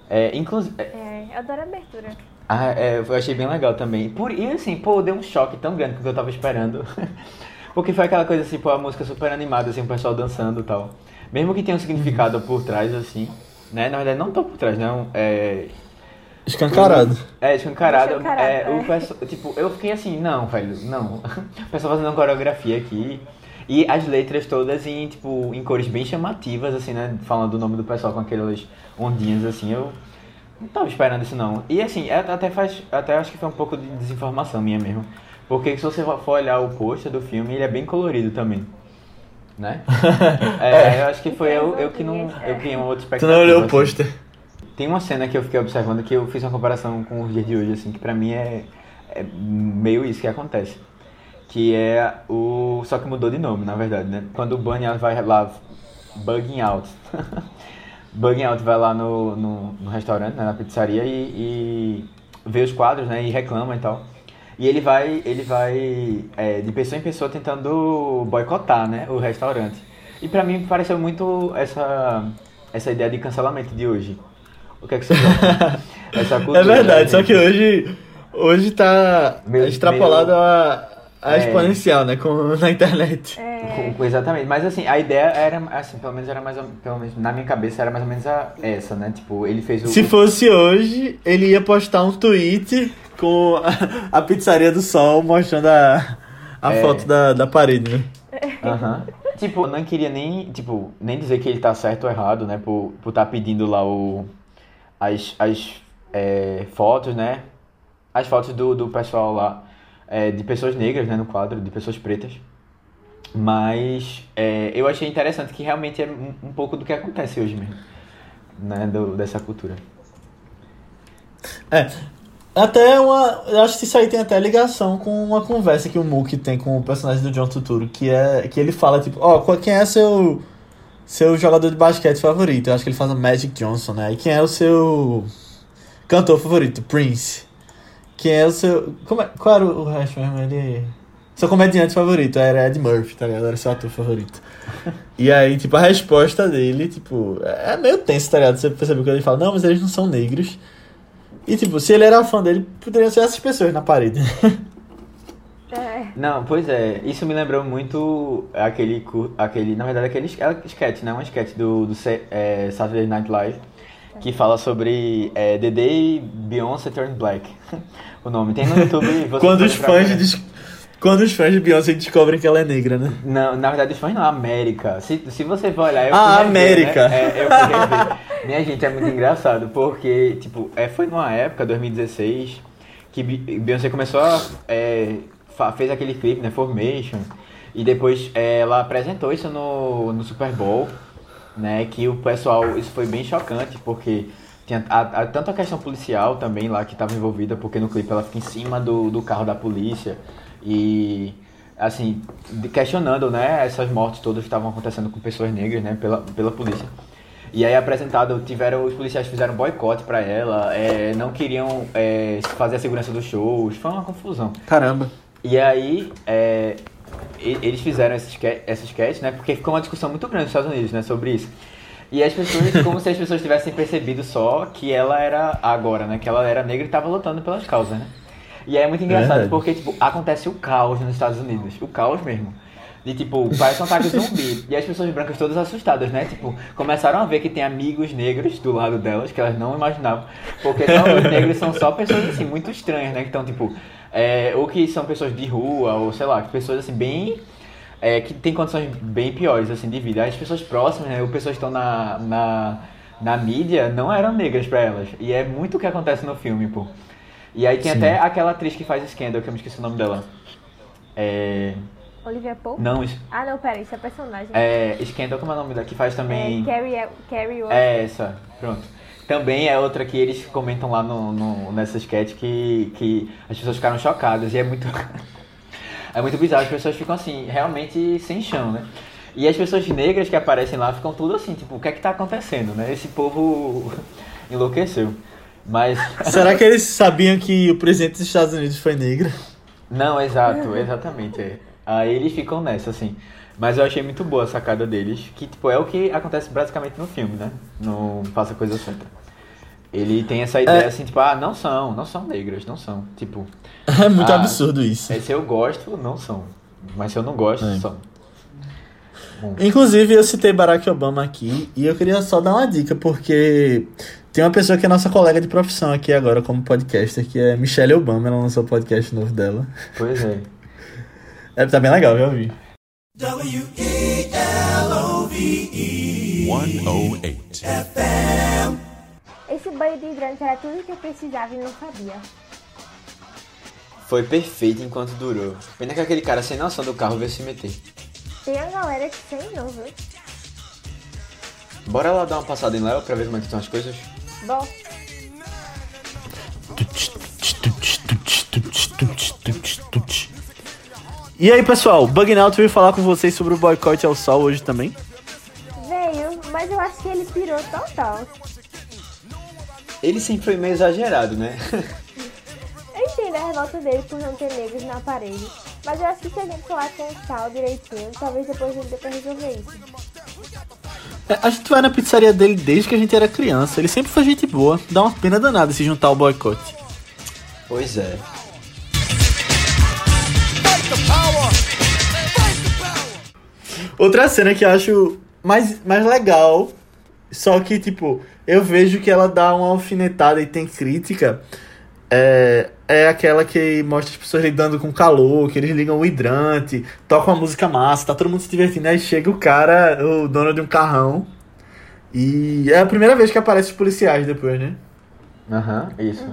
É, inclusive, é, É, eu adoro a abertura. ah, é, eu achei bem legal também. Por, e assim, pô, deu um choque tão grande que eu tava esperando. Porque foi aquela coisa assim, pô, a música super animada, assim, o pessoal dançando e tal. Mesmo que tenha um significado por trás, assim, né? Na verdade, não tô por trás, não. É, Escancarado. é, escancarado. Escancarado, é, é. o pessoal, tipo, eu fiquei assim, não, velho, não. O pessoal fazendo uma coreografia aqui. E as letras todas em, tipo, em cores bem chamativas, assim, né? Falando o nome do pessoal com aquelas ondinhas, assim, eu não tava esperando isso, não. E, assim, é- até faz, até acho que foi um pouco de desinformação minha mesmo. Porque se você for olhar o pôster do filme, ele é bem colorido também. Né? É, eu acho que foi eu, eu que não. Eu criei uma outra Tu expectativa. não olhou o assim. pôster. Tem uma cena que eu fiquei observando que eu fiz uma comparação com os dias de hoje, assim, que pra mim é, é meio isso que acontece. Que é o. Só que mudou de nome, na verdade, né? Quando o Bunny vai lá bugging out Bugging Out vai lá no, no, no restaurante, né, na pizzaria, e, e vê os quadros, né, e reclama e tal. E ele vai, ele vai é, de pessoa em pessoa tentando boicotar, né, o restaurante. E pra mim pareceu muito essa, essa ideia de cancelamento de hoje. O que é que você acha? essa cultura, É verdade, né, só que hoje, hoje tá Meio- extrapolado meio- a É. exponencial, né? Com, na internet. É, Com- Exatamente, mas assim, a ideia era, assim, pelo menos era mais ou, pelo menos na minha cabeça era mais ou menos a- essa, né? Tipo, ele fez o. Se fosse hoje, ele ia postar um tweet com a, a pizzaria do sol mostrando a, a É. foto da, da parede, né? Aham. Tipo, eu não queria nem, tipo, nem dizer que ele tá certo ou errado, né? Por estar por tá pedindo lá o. As, as é, fotos, né? As fotos do, do pessoal lá, é, de pessoas negras, né? No quadro, de pessoas pretas. Mas é, eu achei interessante que realmente é um, um pouco do que acontece hoje mesmo, né? Do, dessa cultura. É. Até uma. Eu acho que isso aí tem até ligação com uma conversa que o Mook tem com o personagem do John Turturro, que é. Que ele fala, tipo, ó, qual- quem é seu. Seu jogador de basquete favorito? Eu acho que ele fala Magic Johnson, né? E quem é o seu cantor favorito? Prince. Quem é o seu. Como é, qual era o resto mesmo? Ele. Seu comediante favorito era Ed Murphy, tá ligado? Era seu ator favorito. E aí, tipo, a resposta dele, tipo, é meio tenso, tá ligado? Você percebeu que ele fala, não, mas eles não são negros. E tipo, se ele era fã dele, poderiam ser essas pessoas na parede. é, Não, pois é, isso me lembrou muito aquele, aquele na verdade, aquele é sketch, né? Um sketch do, do é, Saturday Night Live, que fala sobre é, The Day Beyoncé Turned Black. o nome tem no YouTube. você quando os fãs des... quando os fãs de Beyoncé descobrem que ela é negra, né? Não, na verdade, os fãs não, América. Se, se você for olhar, eu Ah, América. Né? É, eu fui rever. Minha gente, é muito engraçado, porque, tipo, é, foi numa época, 2016, que Beyoncé começou a. é, fez aquele clipe, né? Formation. E depois é, ela apresentou isso no, no Super Bowl, né? Que o pessoal. Isso foi bem chocante, porque. Tinha a, a- tanto a questão policial também lá que estava envolvida, porque no clipe ela fica em cima do, do carro da polícia e assim, questionando, né, essas mortes todas que estavam acontecendo com pessoas negras, né, pela, pela polícia. E aí apresentado, tiveram, os policiais fizeram boicote pra ela, é, não queriam é, fazer a segurança dos shows, foi uma confusão. Caramba. E aí, é, eles fizeram sketch, essa sketch, né? Porque ficou uma discussão muito grande nos Estados Unidos, né? Sobre isso. E as pessoas, como se as pessoas tivessem percebido só que ela era, agora, né? Que ela era negra e estava lutando pelas causas, né? E aí é muito engraçado Verdade. porque, tipo, acontece o caos nos Estados Unidos. O caos mesmo. De tipo, parece um ataque zumbi. E as pessoas brancas todas assustadas, né? Tipo, começaram a ver que tem amigos negros do lado delas que elas não imaginavam. Porque só os negros são só pessoas assim, muito estranhas, né? Que estão, tipo, é, ou que são pessoas de rua, ou sei lá, pessoas assim, bem. é, que tem condições bem piores, assim, de vida. As pessoas próximas, né? Ou pessoas que estão na, na, na mídia não eram negras pra elas. E é muito o que acontece no filme, pô. E aí tem Sim. até aquela atriz que faz Scandal, que eu me esqueci o nome dela. É. Olivia Pope? Não, es- Ah, não, pera, isso é personagem. é. Scandal, como é o nome dela? Que faz também. É, Carrie, Carrie. É essa, pronto. Também é outra que eles comentam lá no, no, nessa sketch que, que as pessoas ficaram chocadas e é muito. é muito bizarro, as pessoas ficam assim, realmente sem chão, né? E as pessoas negras que aparecem lá ficam tudo assim, tipo, o que é que tá acontecendo, né? Esse povo enlouqueceu. Mas. Será que eles sabiam que o presidente dos Estados Unidos foi negro? Não, exato, exatamente. é. Aí eles ficam nessa, assim. Mas eu achei muito boa a sacada deles, que tipo, é o que acontece basicamente no filme, né? No Faça Coisa Certa. Ele tem essa ideia É. assim, tipo, ah, não são, não são negras, não são. Tipo, É muito Ah. absurdo isso. é, se eu gosto, não são. Mas se eu não gosto, É. são. Bom, Inclusive, eu citei Barack Obama aqui e eu queria só dar uma dica, porque tem uma pessoa que é nossa colega de profissão aqui agora como podcaster, que é Michelle Obama, ela lançou o podcast novo dela. pois é. É, tá bem legal, já ouvi. W-E-L-O-V-E 108. Esse banho de hidrante era tudo que eu precisava e não sabia. Foi perfeito enquanto durou. Pena que aquele cara sem noção do carro veio se meter. Tem a galera que sem não, viu? Bora lá dar uma passada em Léo pra ver como é que estão as coisas? Bom, E aí, pessoal, Bug Out veio falar com vocês sobre o boicote ao sol hoje também. veio, Mas eu acho que ele pirou total. Ele sempre foi meio exagerado, né? Eu entendo a revolta dele por não ter negros na parede. Mas eu acho que se a gente falar com o Sal direitinho, talvez depois ele dê pra resolver isso. É, A gente vai na pizzaria dele desde que a gente era criança. Ele sempre foi gente boa. Dá uma pena danada se juntar ao boicote. Pois é. Outra cena que eu acho mais, mais legal, só que, tipo, eu vejo que ela dá uma alfinetada e tem crítica, é, é aquela que mostra as pessoas lidando com calor, que eles ligam o hidrante, tocam uma música massa, tá todo mundo se divertindo, aí chega o cara, o dono de um carrão, e é a primeira vez que aparece os policiais depois, né? Aham, isso.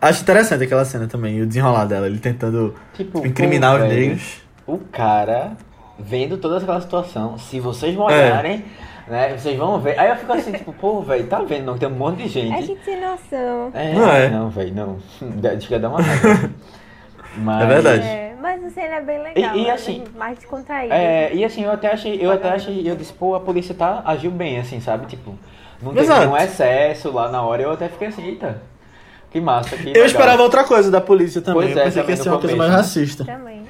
Acho interessante aquela cena também, e o desenrolar dela, ele tentando Tipo, incriminar pô, os negros. O cara, vendo toda aquela situação, se vocês É. olharem, né, vocês vão ver. Aí eu fico assim, tipo, pô, velho, tá vendo? Não, tem um monte de É gente. gente sem noção. É, Não é. não, velho, não. Acho que ia dar uma raiva. Mas, É verdade. É, mas a cena é bem legal. E- e é assim, mais descontraída. É, e assim, eu até achei, eu até achei, eu disse, pô, a polícia tá, agiu bem, assim, sabe? Tipo, não teve Exato. nenhum excesso lá na hora, eu até fiquei assim, eita, que massa, que Eu legal. esperava outra coisa da polícia também, Pois eu é, pensei que ia ser uma coisa mais né? racista. Também.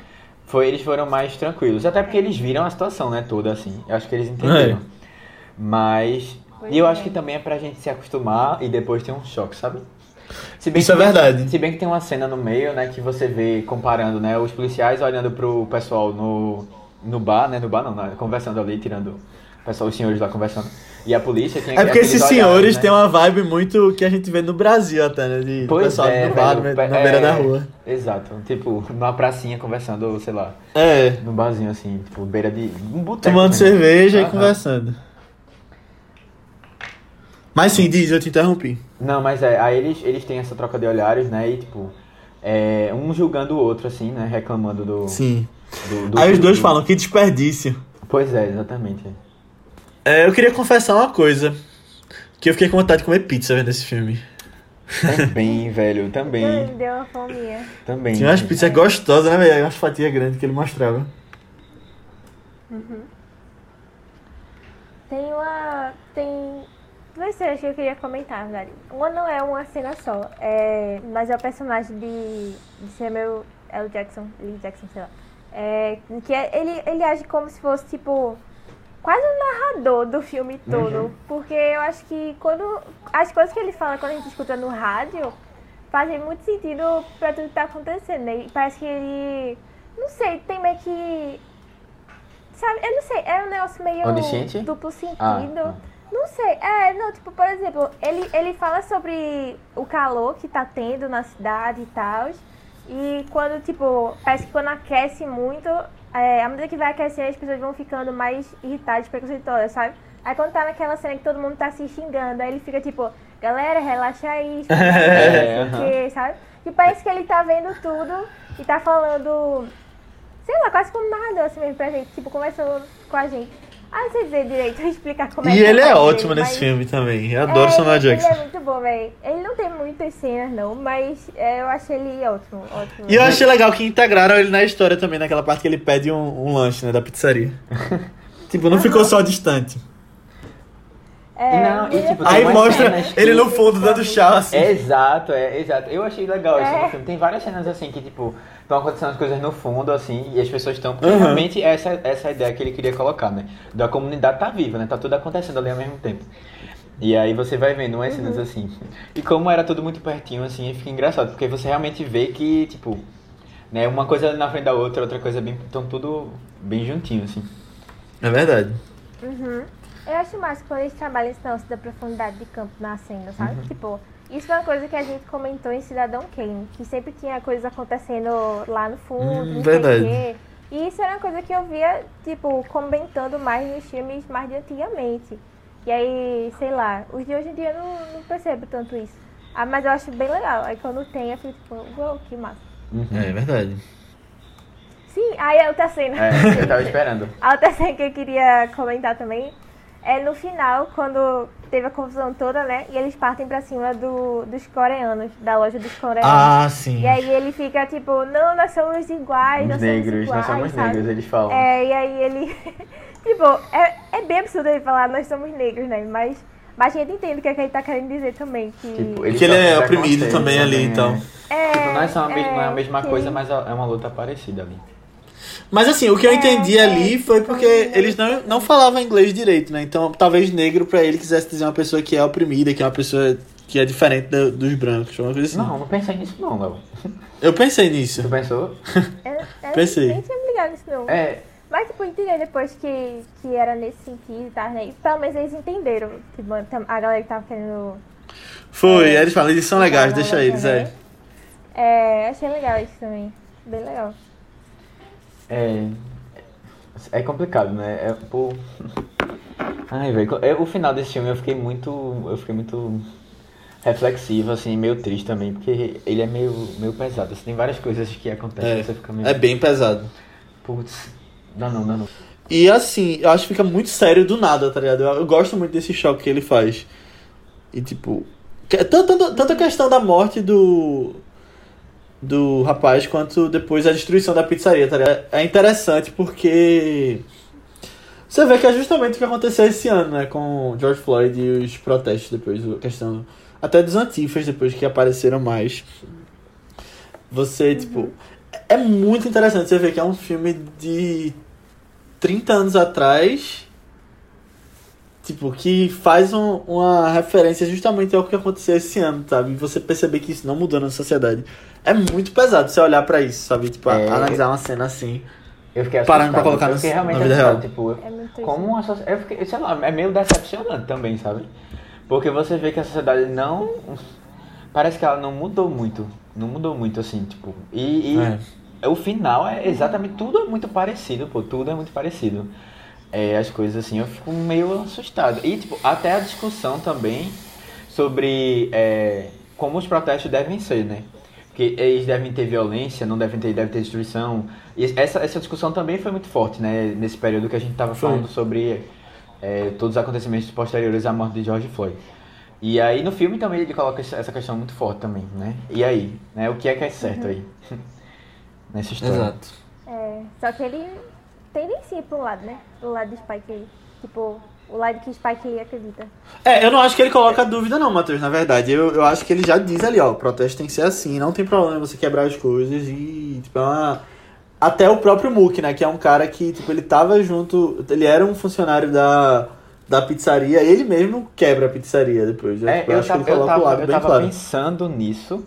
Foi, eles foram mais tranquilos, até porque eles viram a situação, né, toda, assim, eu acho que eles entenderam. É. Mas, e eu é. acho que também é pra gente se acostumar e depois ter um choque, sabe? Se bem Isso é que- verdade. Se bem que tem uma cena no meio, né, que você vê comparando, né, os policiais olhando pro pessoal no, no bar, né, no bar não, né, conversando ali, tirando pessoal, os senhores lá conversando. E a polícia tem É porque esses senhores né? têm uma vibe muito que a gente vê no Brasil até, né? De Pois pessoal é, no bar, velho, na é, beira da rua. Exato, tipo, numa pracinha conversando, sei lá, É, num barzinho assim, tipo, beira de um boteco. tomando mesmo. cerveja e conversando. Mas sim, diz, eu te interrompi. Não, mas é, aí eles, eles têm essa troca de olhares, né, e tipo, é, um julgando o outro, assim, né, reclamando do... Sim. do, do Aí os dois do- falam, que desperdício. Pois é, exatamente. É, eu queria confessar uma coisa. Que eu fiquei com vontade de comer pizza vendo esse filme. Também, velho, também, Hum, Deu uma fominha. também. Tinha umas pizzas gostosas, né, velho? Umas fatias grandes que ele mostrava. Tem uma. Tem duas cenas que eu queria comentar, na verdade. Uma não é uma cena só, é, mas é o personagem de, de Samuel L. Jackson, Lee Jackson, sei lá. É, que é- ele, ele age como se fosse, tipo, quase um narrador do filme todo. Porque eu acho que quando. As coisas que ele fala quando a gente escuta no rádio fazem muito sentido pra tudo que tá acontecendo. né? E parece que ele. Não sei, tem meio que. Sabe, eu não sei, é um negócio meio Onisciente? duplo sentido. Ah, Não sei, é, não, tipo, por exemplo, ele, ele fala sobre o calor que tá tendo na cidade e tal. E quando, tipo, parece que quando aquece muito, é, à medida que vai aquecendo, as pessoas vão ficando mais irritadas, preconceituosas, sabe? Aí quando tá naquela cena que todo mundo tá se xingando, aí ele fica tipo, galera, relaxa aí, É, é, aham. que, sabe? E parece que ele tá vendo tudo e tá falando, sei lá, quase como narrador assim mesmo pra gente, tipo, conversando com a gente. Ah, não sei dizer direito, explicar como é E que ele é ótimo direito, nesse mas- filme também. Eu adoro é, Samuel ele, Jackson. Ele é muito bom, velho. Ele não tem muitas cenas, não, mas é, eu acho ele ótimo, ótimo. E eu achei legal que integraram ele na história também, naquela parte que ele pede um, um lanche, né, da pizzaria. tipo, não ficou só distante. É, E não, e, tipo, Aí mostra ele no fundo dando chá, assim. Exato, é, exato. Eu achei legal isso É. no filme. Tem várias cenas assim que, tipo, estão acontecendo as coisas no fundo, assim, e as pessoas estão. Porque Uhum. realmente essa, essa é a ideia que ele queria colocar, né? Da comunidade tá viva, né? Tá tudo acontecendo ali ao mesmo tempo. E aí você vai vendo umas cenas assim. E como era tudo muito pertinho, assim, fica engraçado, porque você realmente vê que, tipo, né, uma coisa na frente da outra, outra coisa bem. Estão tudo bem juntinho, assim. É verdade. Uhum. Eu acho massa quando eles trabalham esse lance da profundidade de campo na cena, sabe? Uhum. Tipo, isso é uma coisa que a gente comentou em Cidadão Kane, que sempre tinha coisas acontecendo lá no fundo, Hum, não verdade. sei o quê. E isso era uma coisa que eu via, tipo, comentando mais nos filmes mais de antigamente. E aí, sei lá, os de hoje em dia eu não, não percebo tanto isso. Ah, mas eu acho bem legal. Aí quando tem, eu fico tipo, uau, que massa. Uhum. É verdade. Sim, aí a outra cena. É, eu tava esperando. A outra cena que eu queria comentar também é no final, quando teve a confusão toda, né? E eles partem pra cima do, dos coreanos, da loja dos coreanos. Ah, sim. E aí ele fica tipo, não, nós somos iguais, nós negros, somos iguais, nós somos sabe? negros, eles falam. É, e aí ele. tipo, é, é é bem absurdo ele falar nós somos negros, né? Mas, mas a gente entende o que, é que ele tá querendo dizer também. Que... Tipo, Que ele é oprimido preconceito também ali, então. é, Tipo, não é, só a mesma, não é a é, mesma que- coisa, mas é uma luta parecida ali. Mas assim, o que eu É, entendi é, ali foi porque eles não, não falavam inglês direito, né? Então talvez negro pra ele quisesse dizer uma pessoa que é oprimida, que é uma pessoa que é diferente da- dos brancos, uma coisa assim. Não, não pensei nisso não, Léo. Eu pensei nisso. Tu pensou? Eu, eu Pensei. Nem tinha me ligado nisso, não. É, Mas, tipo, eu entendi depois que, que era nesse sentido e tal, né? E pelo menos eles entenderam. Tipo, a galera que tava querendo. Foi, É. eles falam, eles são legais, deixa né, eles, é. É, achei legal isso também. Bem legal. É. É complicado, né? É, pô. Ai, velho. é, O final desse filme eu fiquei muito. Eu fiquei muito reflexivo, assim, meio triste também, porque ele é meio, meio pesado. Assim, tem várias coisas que acontecem e você fica meio. É, é bem pesado. Putz. Não, não, não, não. E assim, eu acho que fica muito sério do nada, tá ligado? Eu, eu gosto muito desse choque que ele faz. E tipo. que- Tanto, tanto, tanto a questão da morte do. Do rapaz, quanto depois a destruição da pizzaria, tá ligado? É interessante porque. Você vê que é justamente o que aconteceu esse ano, né? Com George Floyd e os protestos depois, a questão. Até dos antifas depois que apareceram mais. Você, tipo. É muito interessante você ver que é um filme de 30 anos atrás, tipo, que faz um- uma referência justamente ao que aconteceu esse ano, sabe? E você perceber que isso não mudou na sociedade. É muito pesado você olhar pra isso, sabe? Tipo, É. analisar uma cena assim. Eu fiquei Parando pra colocar eu no- fiquei realmente na vida assustado, real. Tipo, É como a socie- eu fiquei, sei lá, é meio decepcionante também, sabe? Porque você vê que a sociedade não. Parece que ela não mudou muito. Não mudou muito, assim, tipo. E, e É. o final é exatamente. Tudo é muito parecido, pô. Tudo é muito parecido. É, as coisas assim, eu fico meio assustado. E, tipo, até a discussão também sobre é, como os protestos devem ser, né? Que eles devem ter violência, não devem ter, deve ter destruição. E essa, essa discussão também foi muito forte, né? Nesse período que a gente tava Foi. falando sobre é, todos os acontecimentos posteriores à morte de George Floyd. E aí no filme também ele coloca essa essa questão muito forte também, né? E aí, né? O que é que é certo aí? Nessa história. Exato. É, só que ele tendencia pra um lado, né? Pro lado do Spike aí. Tipo, o lado que o Spike aí acredita. É, eu não acho que ele coloca dúvida não, Matheus, na verdade. Eu, eu acho que ele já diz ali, ó, o protesto tem que ser assim, não tem problema você quebrar as coisas e, tipo, é uma... Até o próprio Mook, né, que é um cara que, tipo, ele tava junto, ele era um funcionário da, da pizzaria, ele mesmo quebra a pizzaria depois. né? É, Tipo, eu, acho tava, que ele eu coloca o tava, lado eu bem tava claro. pensando nisso.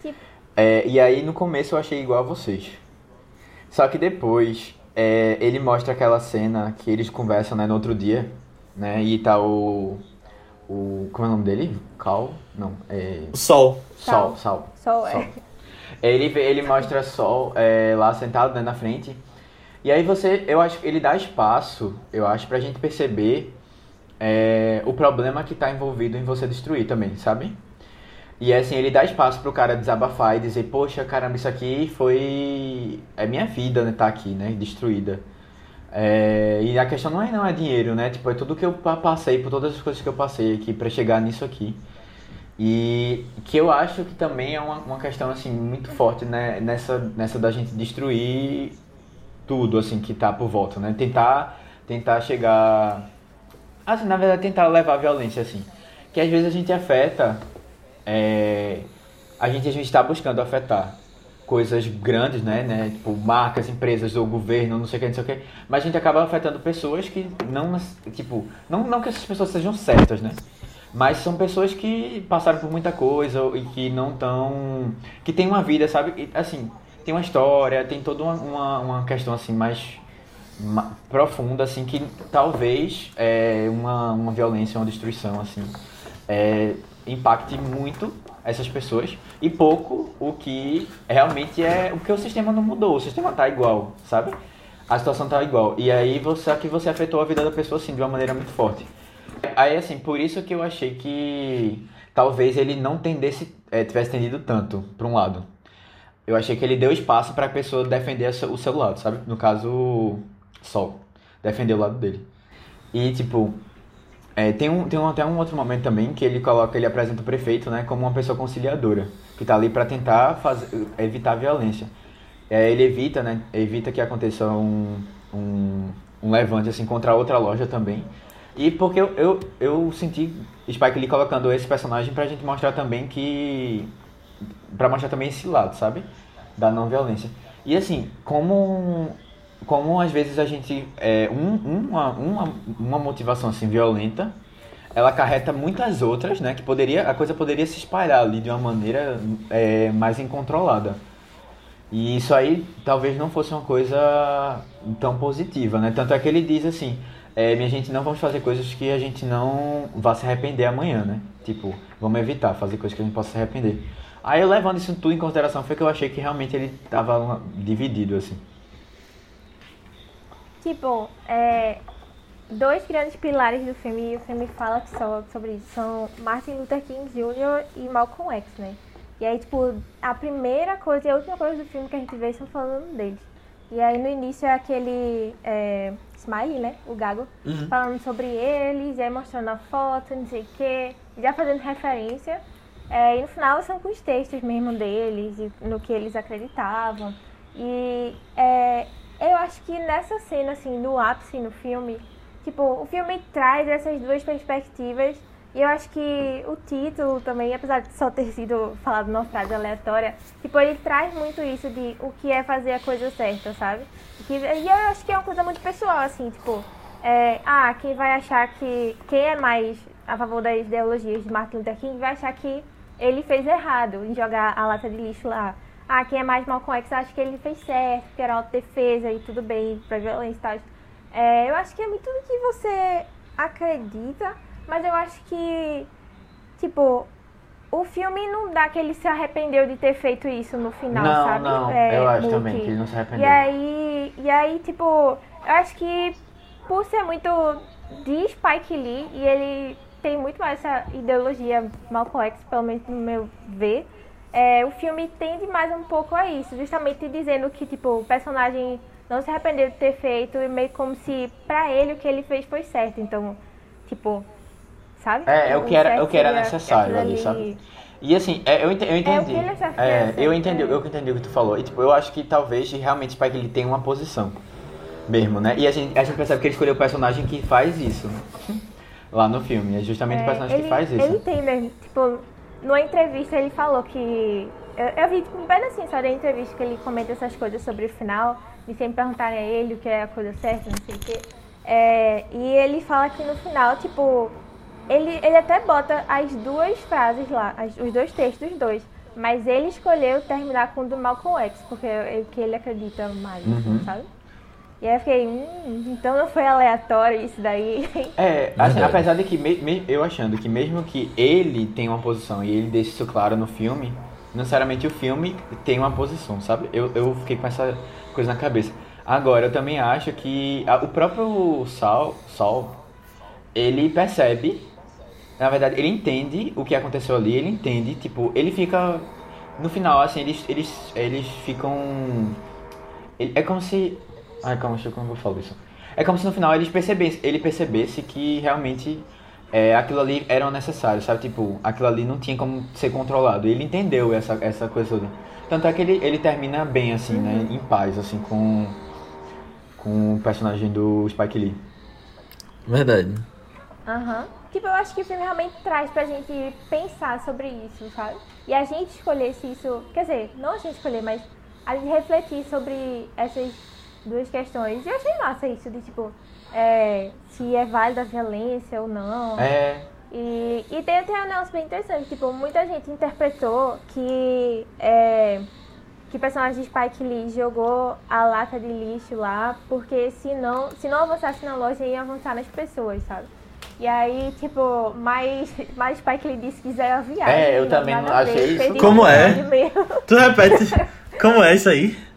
Tipo, É, e aí no começo eu achei igual a vocês. Só que depois é, ele mostra aquela cena que eles conversam né, no outro dia, né? E tá o. o como é o nome dele? Cal? Não, é. Sol. Sol, Sal. Sal. só é. Sol. Ele, ele mostra Sol é, lá sentado né, na frente. E aí você, eu acho que ele dá espaço, eu acho, pra gente perceber é, o problema que tá envolvido em você destruir também, sabe? E assim, ele dá espaço pro cara desabafar e dizer, poxa, caramba, isso aqui foi. É minha vida, né? Tá aqui, né? Destruída. É, e a questão não é não é dinheiro, né? Tipo, é tudo que eu pa- passei, por todas as coisas que eu passei aqui pra chegar nisso aqui. E que eu acho que também é uma, uma questão assim muito forte né? nessa, nessa da gente destruir tudo assim que tá por volta, né? Tentar tentar chegar assim, na verdade tentar levar a violência assim. Que às vezes a gente afeta é, a gente a gente está buscando afetar coisas grandes, né, né, tipo marcas, empresas ou governo, não sei o que, não sei o que, mas a gente acaba afetando pessoas que não, tipo, não, não que essas pessoas sejam certas, né, mas são pessoas que passaram por muita coisa e que não tão, que tem uma vida, sabe, E, assim, tem uma história, tem toda uma, uma, uma questão assim mais ma- profunda, assim, que talvez é, uma, uma violência, uma destruição, assim, é, impacte muito essas pessoas e pouco o que realmente é o que o sistema não mudou, o sistema tá igual, sabe? A situação tá igual. E aí você que você afetou a vida da pessoa assim de uma maneira muito forte. Aí assim, por isso que eu achei que talvez ele não tendesse, é, tivesse tendido tanto para um lado. Eu achei que ele deu espaço para a pessoa defender o seu lado, sabe? No caso, Sol, defender o lado dele. E tipo, é, tem, um, tem um, até um outro momento também que ele coloca, ele apresenta o prefeito, né, como uma pessoa conciliadora, que tá ali para tentar fazer, evitar a violência. É, ele evita, né, evita que aconteça um, um, um levante assim contra outra loja também. E porque eu, eu, eu senti Spike Lee colocando esse personagem pra gente mostrar também que. pra mostrar também esse lado, sabe? Da não violência. E assim, como. Como às vezes a gente. É, um, uma, uma, uma motivação assim violenta, ela acarreta muitas outras, né? Que poderia. A coisa poderia se espalhar ali de uma maneira é, mais incontrolada. E isso aí talvez não fosse uma coisa tão positiva, né? Tanto é que ele diz assim, é, minha gente, não vamos fazer coisas que a gente não vá se arrepender amanhã, né? Tipo, vamos evitar fazer coisas que a gente possa se arrepender. Aí levando isso tudo em consideração, foi que eu achei que realmente ele tava dividido, assim. Tipo, é, dois grandes pilares do filme, e o filme fala só sobre isso, são Martin Luther King Jr. e Malcolm X, né? E aí, tipo, a primeira coisa e a última coisa do filme que a gente vê são falando deles. E aí no início é aquele é, Smiley, né? O Gago, falando sobre eles, e aí mostrando a foto, não sei o quê, já fazendo referência. É, e no final são com os textos mesmo deles e no que eles acreditavam. E é, eu acho que nessa cena, assim, no ápice no filme, tipo, o filme traz essas duas perspectivas. E eu acho que o título também, apesar de só ter sido falado numa frase aleatória, tipo, ele traz muito isso de o que é fazer a coisa certa, sabe? E eu acho que é uma coisa muito pessoal, assim, tipo, é, ah, quem vai achar que. Quem é mais a favor das ideologias de Martin Luther King vai achar que ele fez errado em jogar a lata de lixo lá. Ah, quem é mais Malcolm X acha que ele fez certo, que era autodefesa e tudo bem, pra violência e tal. É, eu acho que é muito do que você acredita, mas eu acho que, tipo, o filme não dá que ele se arrependeu de ter feito isso no final, Não, sabe? não, É, eu acho também que ele não se arrependeu. E aí, e aí, tipo, eu acho que por ser muito de Spike Lee e ele tem muito mais essa ideologia Malcolm X, pelo menos no meu ver, é, o filme tende mais um pouco a isso, justamente dizendo que, tipo, o personagem não se arrependeu de ter feito e meio como se pra ele o que ele fez foi certo. Então, tipo, sabe? É, é o que era, é o que era necessário ali, sabe? E assim, é, eu, ente- eu entendi. que acha que É, é eu certo, entendi, é. eu entendi o que tu falou. E tipo, eu acho que talvez realmente Spike ele tem uma posição mesmo, né? E a gente, a gente percebe que ele escolheu o personagem que faz isso lá no filme. É justamente o personagem ele, que faz isso. Ele tem mesmo, tipo, numa entrevista ele falou que. Eu, eu vi tipo, um pedacinho só da entrevista que ele comenta essas coisas sobre o final, e sempre perguntarem a ele o que é a coisa certa, não sei o quê. É, e ele fala que no final, tipo, ele, ele até bota as duas frases lá, as- os dois textos dois. Mas ele escolheu terminar com o do Malcolm X, porque é o que ele acredita mais, Uhum. sabe? E aí eu fiquei, hum, então não foi aleatório isso daí. É, assim, apesar de que me- me- eu achando que mesmo que ele tenha uma posição e ele deixe isso claro no filme, não necessariamente o filme tem uma posição, sabe? Eu, eu fiquei com essa coisa na cabeça. Agora, eu também acho que a- o próprio Saul, Saul, ele percebe, na verdade, ele entende o que aconteceu ali, ele entende, tipo, ele fica, no final, assim, eles, eles, eles ficam, ele- é como se, ai, calma, deixa eu como eu falo isso. É como se no final eles percebesse, ele percebesse que realmente é, aquilo ali era necessário, sabe? Tipo, aquilo ali não tinha como ser controlado. E ele entendeu essa, essa coisa toda. Tanto é que ele, ele termina bem, assim, né? Em paz, assim, com, com o personagem do Spike Lee. Verdade. Aham. Tipo, eu acho que o filme realmente traz pra gente pensar sobre isso, sabe? E a gente escolher se isso. Quer dizer, não a gente escolher, mas a gente refletir sobre essas duas questões. E eu achei massa isso, de tipo, é, se é válida a violência ou não. É, E, e tem até um negócio bem interessante, tipo, muita gente interpretou que, é, que o personagem de Spike Lee jogou a lata de lixo lá, porque se não, se não avançasse na loja, ia avançar nas pessoas, sabe? E aí, tipo, mais, mais Spike Lee disse que isso era viagem. É, eu não, também ver, achei isso. Como é? Tu repete. Como é isso aí?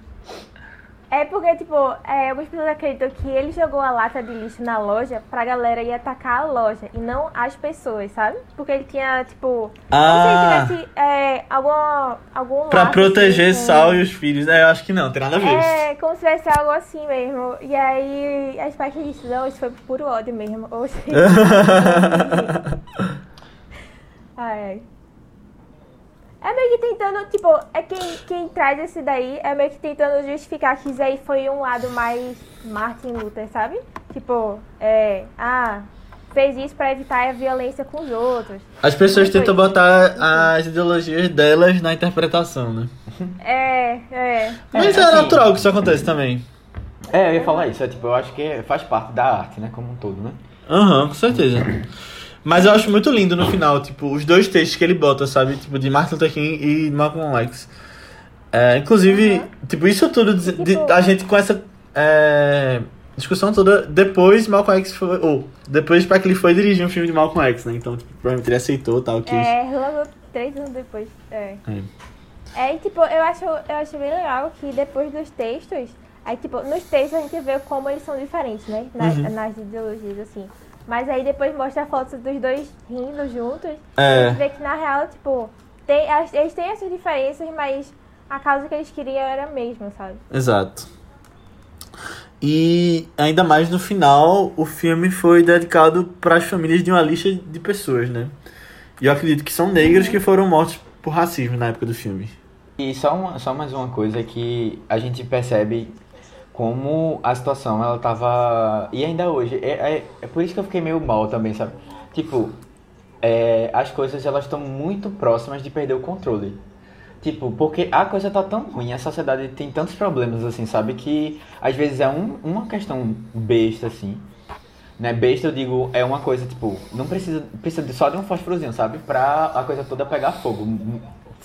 É porque, tipo, é, algumas pessoas acreditam que ele jogou a lata de lixo na loja pra galera ir atacar a loja e não as pessoas, sabe? Porque ele tinha, tipo. Ah. Como se ele tivesse é, algum, algum Pra proteger assim, Sal e os filhos. É, eu acho que não, tem nada a ver. É, como se tivesse algo assim mesmo. E aí a Spike disse, não, isso foi puro ódio mesmo. Ou seja, ai, ai. É meio que tentando, tipo, quem, traz esse daí é meio que tentando justificar que isso aí foi um lado mais Martin Luther, sabe? Tipo, é, ah, fez isso pra evitar a violência com os outros. As pessoas foi tentam isso. botar as ideologias delas na interpretação, né? É, é. Mas é, assim- natural que isso aconteça também. É, eu ia falar isso, é tipo, eu acho que faz parte da arte, né, como um todo, né? Aham, com certeza. Mas eu acho muito lindo no final, tipo, os dois textos que ele bota, sabe? Tipo, de Martin Luther King e Malcolm X. É, inclusive, tipo, isso tudo, de, de- a gente com essa é, discussão toda, depois Malcolm X foi, ou, depois para que ele foi dirigir um filme de Malcolm X, né? Então, tipo, provavelmente ele aceitou tal, quis. É, logo três anos depois. É. É. É, e tipo, eu acho, eu acho bem legal que depois dos textos, aí tipo, nos textos a gente vê como eles são diferentes, né? Nas, Uhum. nas ideologias, assim. Mas aí depois mostra fotos dos dois rindo juntos. É. A gente vê que na real, tipo, tem, eles têm essas diferenças, mas a causa que eles queriam era a mesma, sabe? Exato. E ainda mais no final, o filme foi dedicado para as famílias de uma lista de pessoas, né? E eu acredito que são negros que foram mortos por racismo na época do filme. E só, uma, só mais uma coisa que a gente percebe como a situação ela tava. E ainda hoje. É, é, é por isso que eu fiquei meio mal também, sabe? Tipo, é, as coisas elas estão muito próximas de perder o controle. Tipo, porque a coisa tá tão ruim, a sociedade tem tantos problemas, assim, sabe? Que às vezes é um, uma questão besta, assim. Né? Besta, eu digo, é uma coisa, tipo, não precisa, precisa de- só de um fósforozinho, sabe? Pra a coisa toda pegar fogo um-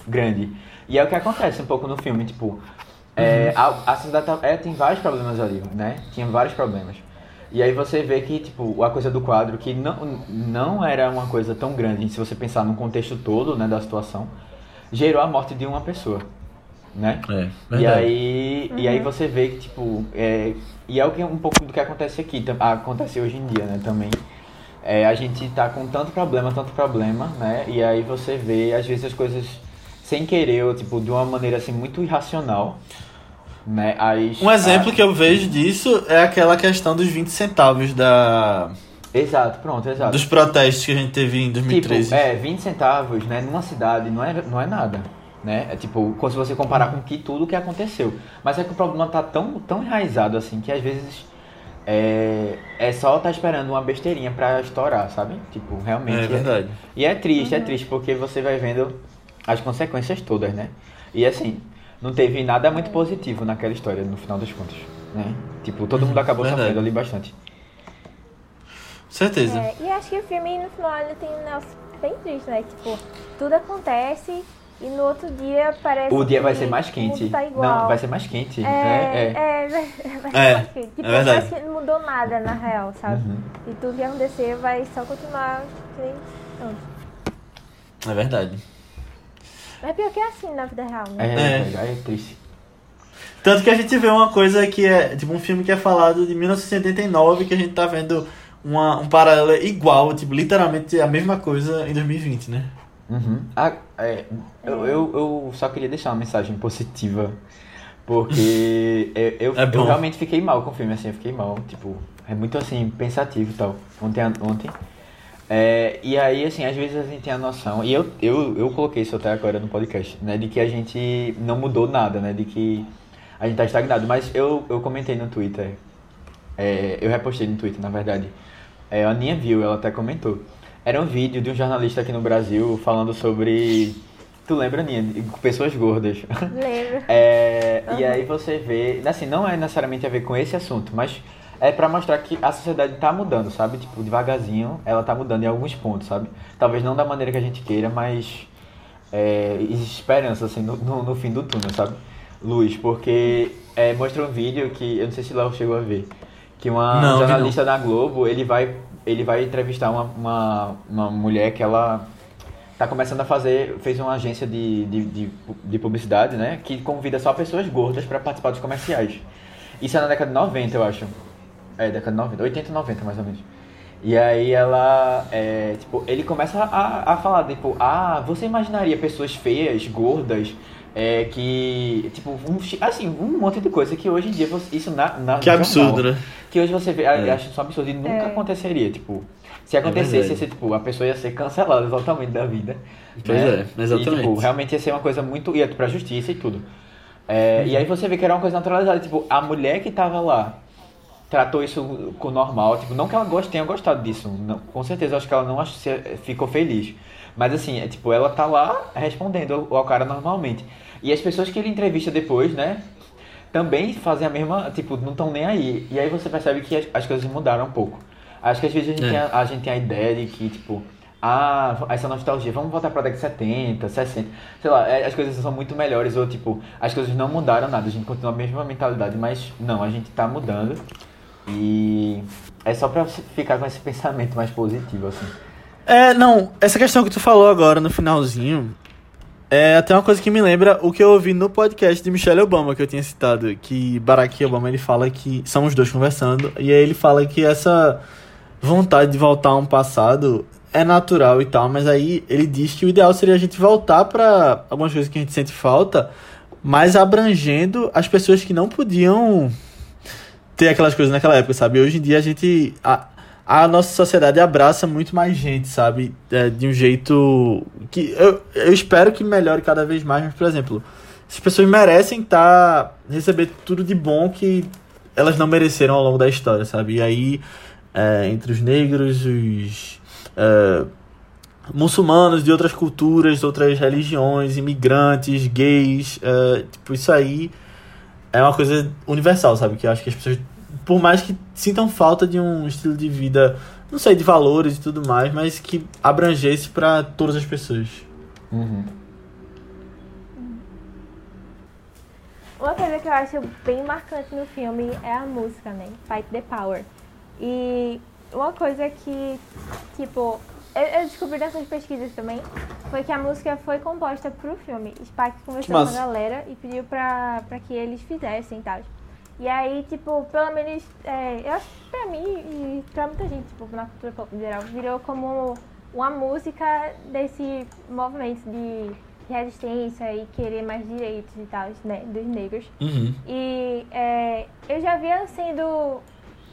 grande. E é o que acontece um pouco no filme, tipo, é, a, a sociedade tá- é, tem vários problemas ali, né? Tinha vários problemas. E aí você vê que, tipo, a coisa do quadro, que não, não era uma coisa tão grande, se você pensar no contexto todo, né, da situação, gerou a morte de uma pessoa, né? É, E aí, e aí você vê que, tipo, é, e é o que um pouco do que acontece aqui, acontece hoje em dia, né, também. É, a gente tá com tanto problema, tanto problema, né? E aí você vê, às vezes, as coisas sem querer, ou, tipo, de uma maneira, assim, muito irracional, né? As, Um exemplo a- que eu vejo disso é aquela questão dos 20 centavos da, Exato, pronto, exato. dos protestos que a gente teve em 2013. Tipo, é, 20 centavos, né, numa cidade não é, não é nada, né? É tipo, se você comparar com que tudo que aconteceu. Mas é que o problema tá tão, tão enraizado assim que às vezes é, é só tá esperando uma besteirinha pra estourar, sabe? Tipo, realmente. É verdade. E é triste, é triste porque você vai vendo as consequências todas, né? E assim, não teve nada muito positivo naquela história, no final das contas, né? Tipo, todo mundo acabou Verdade. sofrendo ali bastante. Certeza. É, e acho que o filme no final ele tem um negócio bem triste, né? Tipo, tudo acontece e no outro dia parece O dia vai ser mais quente. Tá igual. Não, vai ser mais quente. É, né? é, é, vai ser É, mais quente. Tipo, é verdade. parece que não mudou nada na real, sabe? Uhum. E tudo que acontecer vai só continuar que nem antes. É verdade. Mas pior que é assim na vida real, É, né? É. é, é triste. Tanto que a gente vê uma coisa que é, tipo, um filme que é falado de 1979, que a gente tá vendo uma, um paralelo igual, tipo, literalmente a mesma coisa em 2020, né? Uhum. Ah, é, eu, eu, eu só queria deixar uma mensagem positiva. Porque eu, eu, É eu realmente fiquei mal com o filme, assim, eu fiquei mal. Tipo, é muito assim, pensativo e tal. Ontem. ontem. É, e aí, assim, às vezes a gente tem a noção, e eu, eu, eu coloquei isso até agora no podcast, né? De que a gente não mudou nada, né? De que a gente tá estagnado. Mas eu, eu comentei no Twitter, é, eu repostei no Twitter, na verdade. É, a Aninha viu, ela até comentou. Era um vídeo de um jornalista aqui no Brasil falando sobre. Tu lembra, Aninha? Pessoas gordas. Lembro. É, E aí você vê, assim, não é necessariamente a ver com esse assunto, mas é pra mostrar que a sociedade tá mudando, sabe? Tipo, devagarzinho ela tá mudando em alguns pontos, sabe? Talvez não da maneira que a gente queira, mas é, existe esperança, assim, no, no, no fim do túnel, sabe? Luz, porque é, mostra um vídeo que, eu não sei se Léo chegou a ver, que uma Não, jornalista da Globo, ele vai, ele vai entrevistar uma, uma, uma mulher que ela tá começando a fazer, fez uma agência de, de, de, de publicidade, né? Que convida só pessoas gordas para participar dos comerciais. Isso é na década de 90, eu acho. É, década de 90, 80 e 90 mais ou menos. E aí ela, é, tipo, ele começa a, a falar, tipo, ah, você imaginaria pessoas feias, gordas, É que, tipo, um, assim, um monte de coisa que hoje em dia, você- isso na, na Que absurdo, jornal, né? Que hoje você vê, É. acha isso um absurdo e nunca É. aconteceria, tipo... Se acontecesse, verdade. ia ser, tipo, a pessoa ia ser cancelada totalmente da vida. Pois né? é, exatamente. E, tipo, realmente ia ser uma coisa muito... ia pra justiça e tudo. É, E aí você vê que era uma coisa naturalizada, tipo, a mulher que tava lá tratou isso com normal, tipo, não que ela goste, tenha gostado disso, não, com certeza eu acho que ela não ficou feliz. Mas assim, é, tipo, ela tá lá respondendo ao cara normalmente. E as pessoas que ele entrevista depois, né, também fazem a mesma, tipo, não estão nem aí. E aí você percebe que as, as coisas mudaram um pouco. Acho que às vezes a gente, É. tem, a, a gente tem a ideia de que, tipo, ah, essa nostalgia, vamos voltar pra década de 70, 60, sei lá, é, as coisas são muito melhores, ou tipo, as coisas não mudaram nada, a gente continua a mesma mentalidade, mas não, a gente tá mudando. E é só pra ficar com esse pensamento mais positivo, assim. É, não, essa questão que tu falou agora no finalzinho é até uma coisa que me lembra o que eu ouvi no podcast de Michelle Obama, que eu tinha citado, que Barack Obama ele fala que são os dois conversando, e aí ele fala que essa vontade de voltar a um passado é natural e tal, mas aí ele diz que o ideal seria a gente voltar pra algumas coisas que a gente sente falta, mas abrangendo as pessoas que não podiam ter aquelas coisas naquela época, sabe? Hoje em dia a gente. A, a nossa sociedade abraça muito mais gente, sabe? É, de um jeito que eu, eu espero que melhore cada vez mais, mas, por exemplo, essas pessoas merecem tá, receber tudo de bom que elas não mereceram ao longo da história, sabe? E aí, é, entre os negros, os é, muçulmanos de outras culturas, outras religiões, imigrantes, gays, é, tipo, isso aí é uma coisa universal, sabe? Que eu acho que as pessoas, por mais que sintam falta de um estilo de vida, não sei, de valores e tudo mais, mas que abrangesse pra todas as pessoas. Uhum. Uma coisa que eu acho bem marcante no filme é a música, né? Fight the Power. E uma coisa que, tipo, eu, eu descobri nessas pesquisas também, foi que a música foi composta pro filme. Spike conversou com a galera e pediu pra, pra que eles fizessem e tal. E aí, tipo, pelo menos, é, eu acho que pra mim e pra muita gente, tipo, na cultura pop em geral, virou como uma música desse movimento de resistência e querer mais direitos e tal, né, dos negros. Uhum. E é, eu já via sendo,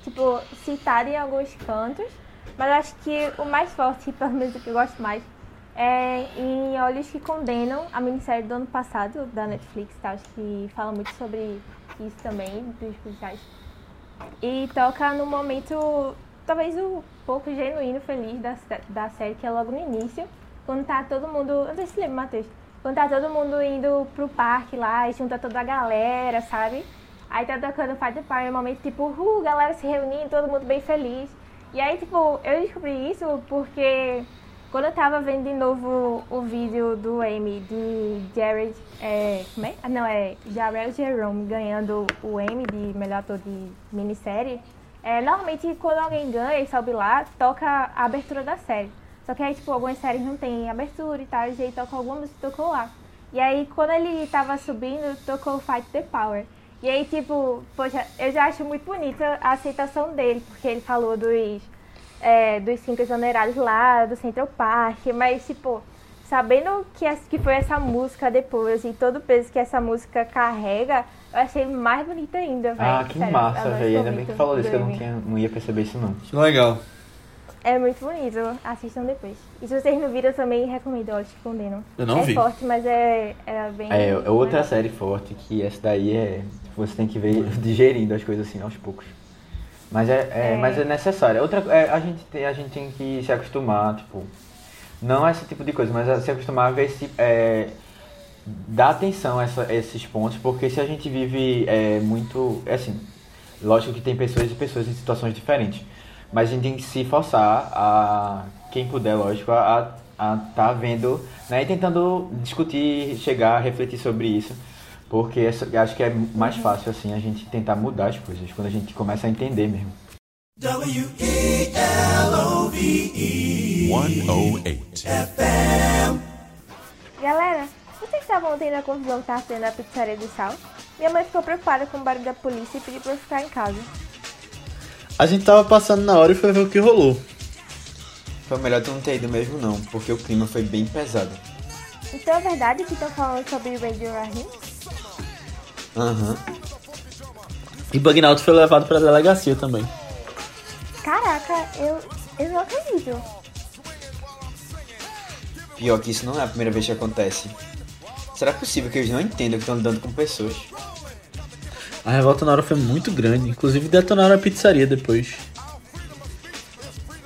tipo, citada em alguns cantos, mas acho que o mais forte, pelo menos o que eu gosto mais, é em Olhos que Condenam, a minissérie do ano passado, da Netflix, tá? acho que fala muito sobre isso também, dos policiais. E toca no momento, talvez um pouco genuíno, feliz da, da série, que é logo no início, quando tá todo mundo. Não sei se lembra, Matheus. Quando tá todo mundo indo pro parque lá e junta toda a galera, sabe? Aí tá tocando Fight the Power, um momento tipo, uh, galera se reunindo, todo mundo bem feliz. E aí, tipo, eu descobri isso porque quando eu tava vendo de novo o vídeo do Emmy de Jared. É, como é? Ah, não, é Jared Jerome ganhando o Emmy de melhor ator de minissérie. É, normalmente quando alguém ganha e sobe lá, toca a abertura da série. Só que aí, tipo, algumas séries não tem abertura e tal, e aí toca alguma música e tocou lá. E aí, quando ele tava subindo, tocou Fight the Power. E aí, tipo, poxa, eu já acho muito bonita a aceitação dele, porque ele falou dos, é, dos cinco exonerados lá, do Central Park, mas, tipo, sabendo que, essa- que foi essa música depois e todo o peso que essa música carrega, eu achei mais bonita ainda, velho. Ah, que Sério, massa, gosto velho. Ainda bem que falou disso, que eu não, tinha, não ia perceber isso, não. Que legal. É muito bonito, assistam depois. E se vocês não viram, eu também recomendo Olhos que Condenam. Eu não é vi. forte, mas é, é bem... É, é outra legal. série forte, que essa daí é. Você tem que ver digerindo as coisas assim aos poucos. Mas é, é, É. mas é necessário. Outra, é, a, gente tem, a gente tem que se acostumar, tipo. Não a esse tipo de coisa, mas se acostumar a ver se. É, dar atenção a, essa- esses pontos, porque se a gente vive é, muito. É assim, lógico que tem pessoas e pessoas em situações diferentes. Mas a gente tem que se forçar a. Quem puder, lógico, a a tá vendo, né? E tentando discutir, chegar, refletir sobre isso. Porque essa- acho que é mais fácil assim a gente tentar mudar as coisas, quando a gente começa a entender mesmo. W-E-L-O-V-E 108. Galera, vocês estavam tendo a confusão que tava tendo na pizzaria de sal? Minha mãe ficou preocupada com o barulho da polícia e pediu pra eu ficar em casa. A gente tava passando na hora e foi ver o que rolou. Foi melhor tu não ter ido mesmo não, porque o clima foi bem pesado. Então é verdade que estão falando sobre Radio Rahim? Aham. E Bugnaut foi levado pra delegacia também. Caraca, eu, eu não acredito. Pior que isso não é a primeira vez que acontece. Será possível que eles não entendam que estão lidando com pessoas? A revolta na hora foi muito grande, inclusive detonaram a pizzaria depois.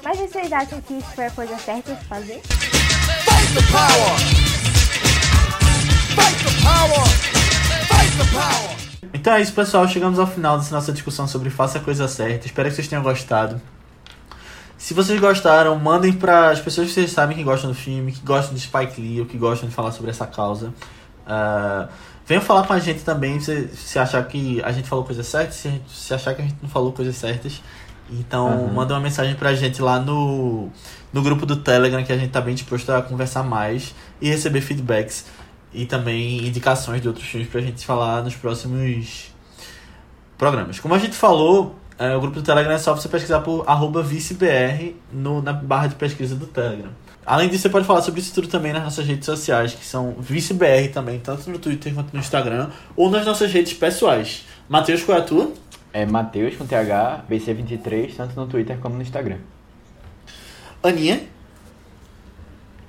Mas vocês acham que isso foi a coisa certa de fazer? Fight the power! Então é isso, pessoal. Chegamos ao final dessa nossa discussão sobre Faça a Coisa Certa. Espero que vocês tenham gostado. Se vocês gostaram, mandem para as pessoas que vocês sabem que gostam do filme, que gostam de Spike Lee ou que gostam de falar sobre essa causa. Ah, venham falar com a gente também se, se achar que a gente falou coisas certas, se, a se achar que a gente não falou coisas certas. Então, Uhum. manda uma mensagem pra gente lá no, no grupo do Telegram, que a gente tá bem disposto a conversar mais e receber feedbacks e também indicações de outros filmes pra gente falar nos próximos programas. Como a gente falou, é, o grupo do Telegram é só você pesquisar por arroba vicebr no, na barra de pesquisa do Telegram. Além disso, você pode falar sobre isso tudo também nas nossas redes sociais, que são vicebr também, tanto no Twitter quanto no Instagram, ou nas nossas redes pessoais. Matheus, qual é a tua? É Matheus com TH, BC23, tanto no Twitter como no Instagram. Aninha?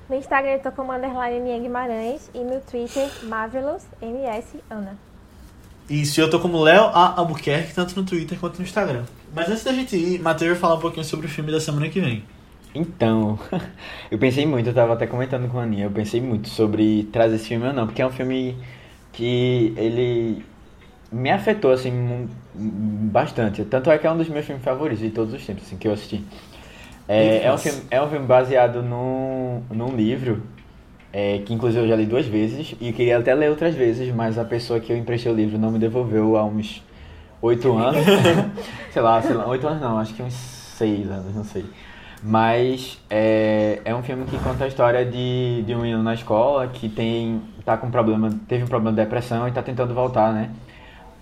No Instagram eu tô como underline Nia Guimarães e no Twitter Marvelous MS Ana. Isso, eu tô como Léo A. Albuquerque, tanto no Twitter quanto no Instagram. Mas antes da gente ir, Matheus vai falar um pouquinho sobre o filme da semana que vem. Então, eu pensei muito, eu tava até comentando com a Aninha, eu pensei muito sobre trazer esse filme ou não, porque é um filme que ele me afetou, assim, bastante. Tanto é que é um dos meus filmes favoritos de todos os tempos, assim, que eu assisti. É, é, um, filme, é um filme baseado num, num livro, é, que inclusive eu já li duas vezes, e queria até ler outras vezes, mas a pessoa que eu emprestei o livro não me devolveu há uns oito anos. sei lá, sei lá, oito anos não, acho que uns seis anos, não sei. Mas é, é um filme que conta a história de, de um menino na escola que tem tá com problema, teve um problema de depressão e está tentando voltar, né?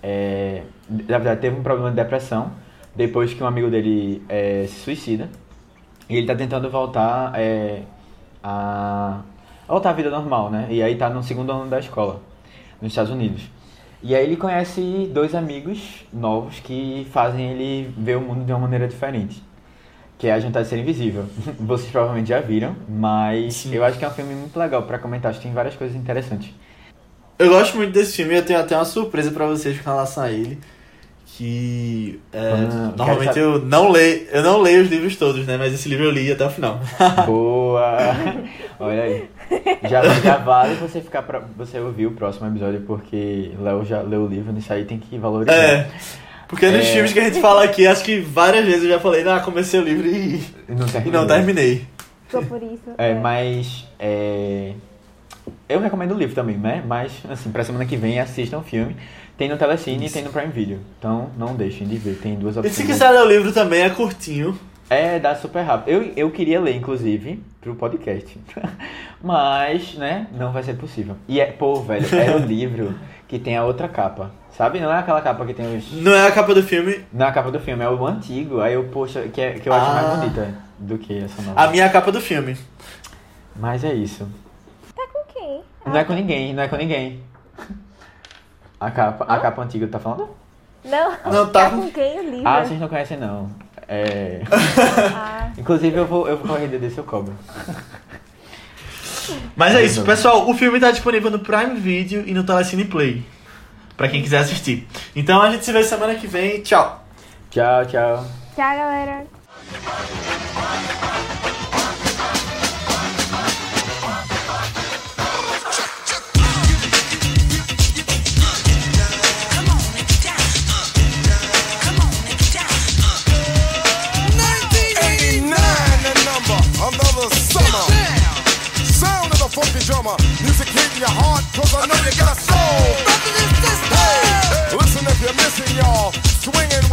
É, na verdade, teve um problema de depressão depois que um amigo dele é, se suicida. E ele está tentando voltar é, a voltar à vida normal, né? E aí tá no segundo ano da escola, nos Estados Unidos. E aí ele conhece dois amigos novos que fazem ele ver o mundo de uma maneira diferente. Que é A Jantar de Ser Invisível. Vocês provavelmente já viram, mas Sim. eu acho que é um filme muito legal pra comentar. Acho que tem várias coisas interessantes. Eu gosto muito desse filme e eu tenho até uma surpresa pra vocês com relação a ele. Que é, Ah, normalmente eu não leio, eu não leio os livros todos, né? Mas esse livro eu li até o final. Boa! Olha aí. Já, já vale você ficar pra, você ouvir o próximo episódio, porque Léo já leu o livro, nisso aí tem que valorizar. É. Porque nos É. filmes que a gente fala aqui, acho que várias vezes eu já falei, ah, comecei o livro e, E não e terminou. não terminei. Ficou por isso. É, mas é, eu recomendo o livro também, né? Mas assim, pra semana que vem assistam o filme. Tem no Telecine e tem no Prime Video. Então não deixem de ver, tem duas E opções. se quiser ler o livro também, é curtinho. É, dá super rápido. Eu, eu queria ler, inclusive, pro podcast. Mas, né, não vai ser possível. E é, pô, velho, é o livro que tem a outra capa. Sabe? Não é aquela capa que tem os. Não é a capa do filme. Não é a capa do filme, é o antigo. Aí eu, poxa, que, é, que eu acho Ah. mais bonita do que essa nova. A minha é a capa do filme. Mas é isso. Tá com quem? Não é com ninguém, não é com ninguém. A capa, a capa antiga, tá falando? Não, Não, tá tá com- quem o livro? Ah, vocês não conhecem não. É. Ah, Inclusive eu vou, eu vou correr desse eu cobro. Mas é isso, pessoal. O filme tá disponível no Prime Video e no Telecine Play. Pra quem quiser assistir. Então a gente se vê semana que vem. Tchau. Tchau, tchau. tchau, galera. Funky drummer, music hitting your heart, cause I know you got a soul. Hey, listen if you're missing, y'all. Swinging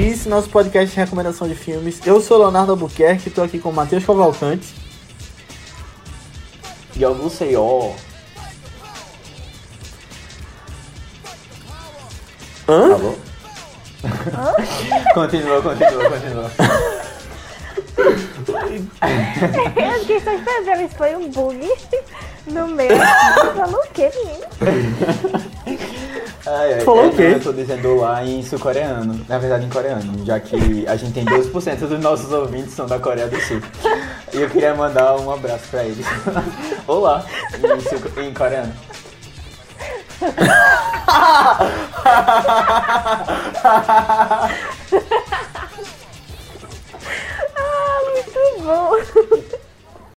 Vice, nosso podcast de recomendação de filmes. Eu sou Leonardo Albuquerque, estou aqui com o Matheus Cavalcante. E sei, ó. Hã? Alô? continua, continua, continua. Eu fiquei só esperando se foi um bug no meu. Falou o quê, menino? Ai, ai, Falou é, o quê? Eu tô dizendo lá em sul-coreano. Na verdade, em coreano, já que a gente tem 12% dos nossos ouvintes são da Coreia do Sul. E eu queria mandar um abraço pra eles. Olá, em, sul- em coreano. Ah, muito bom.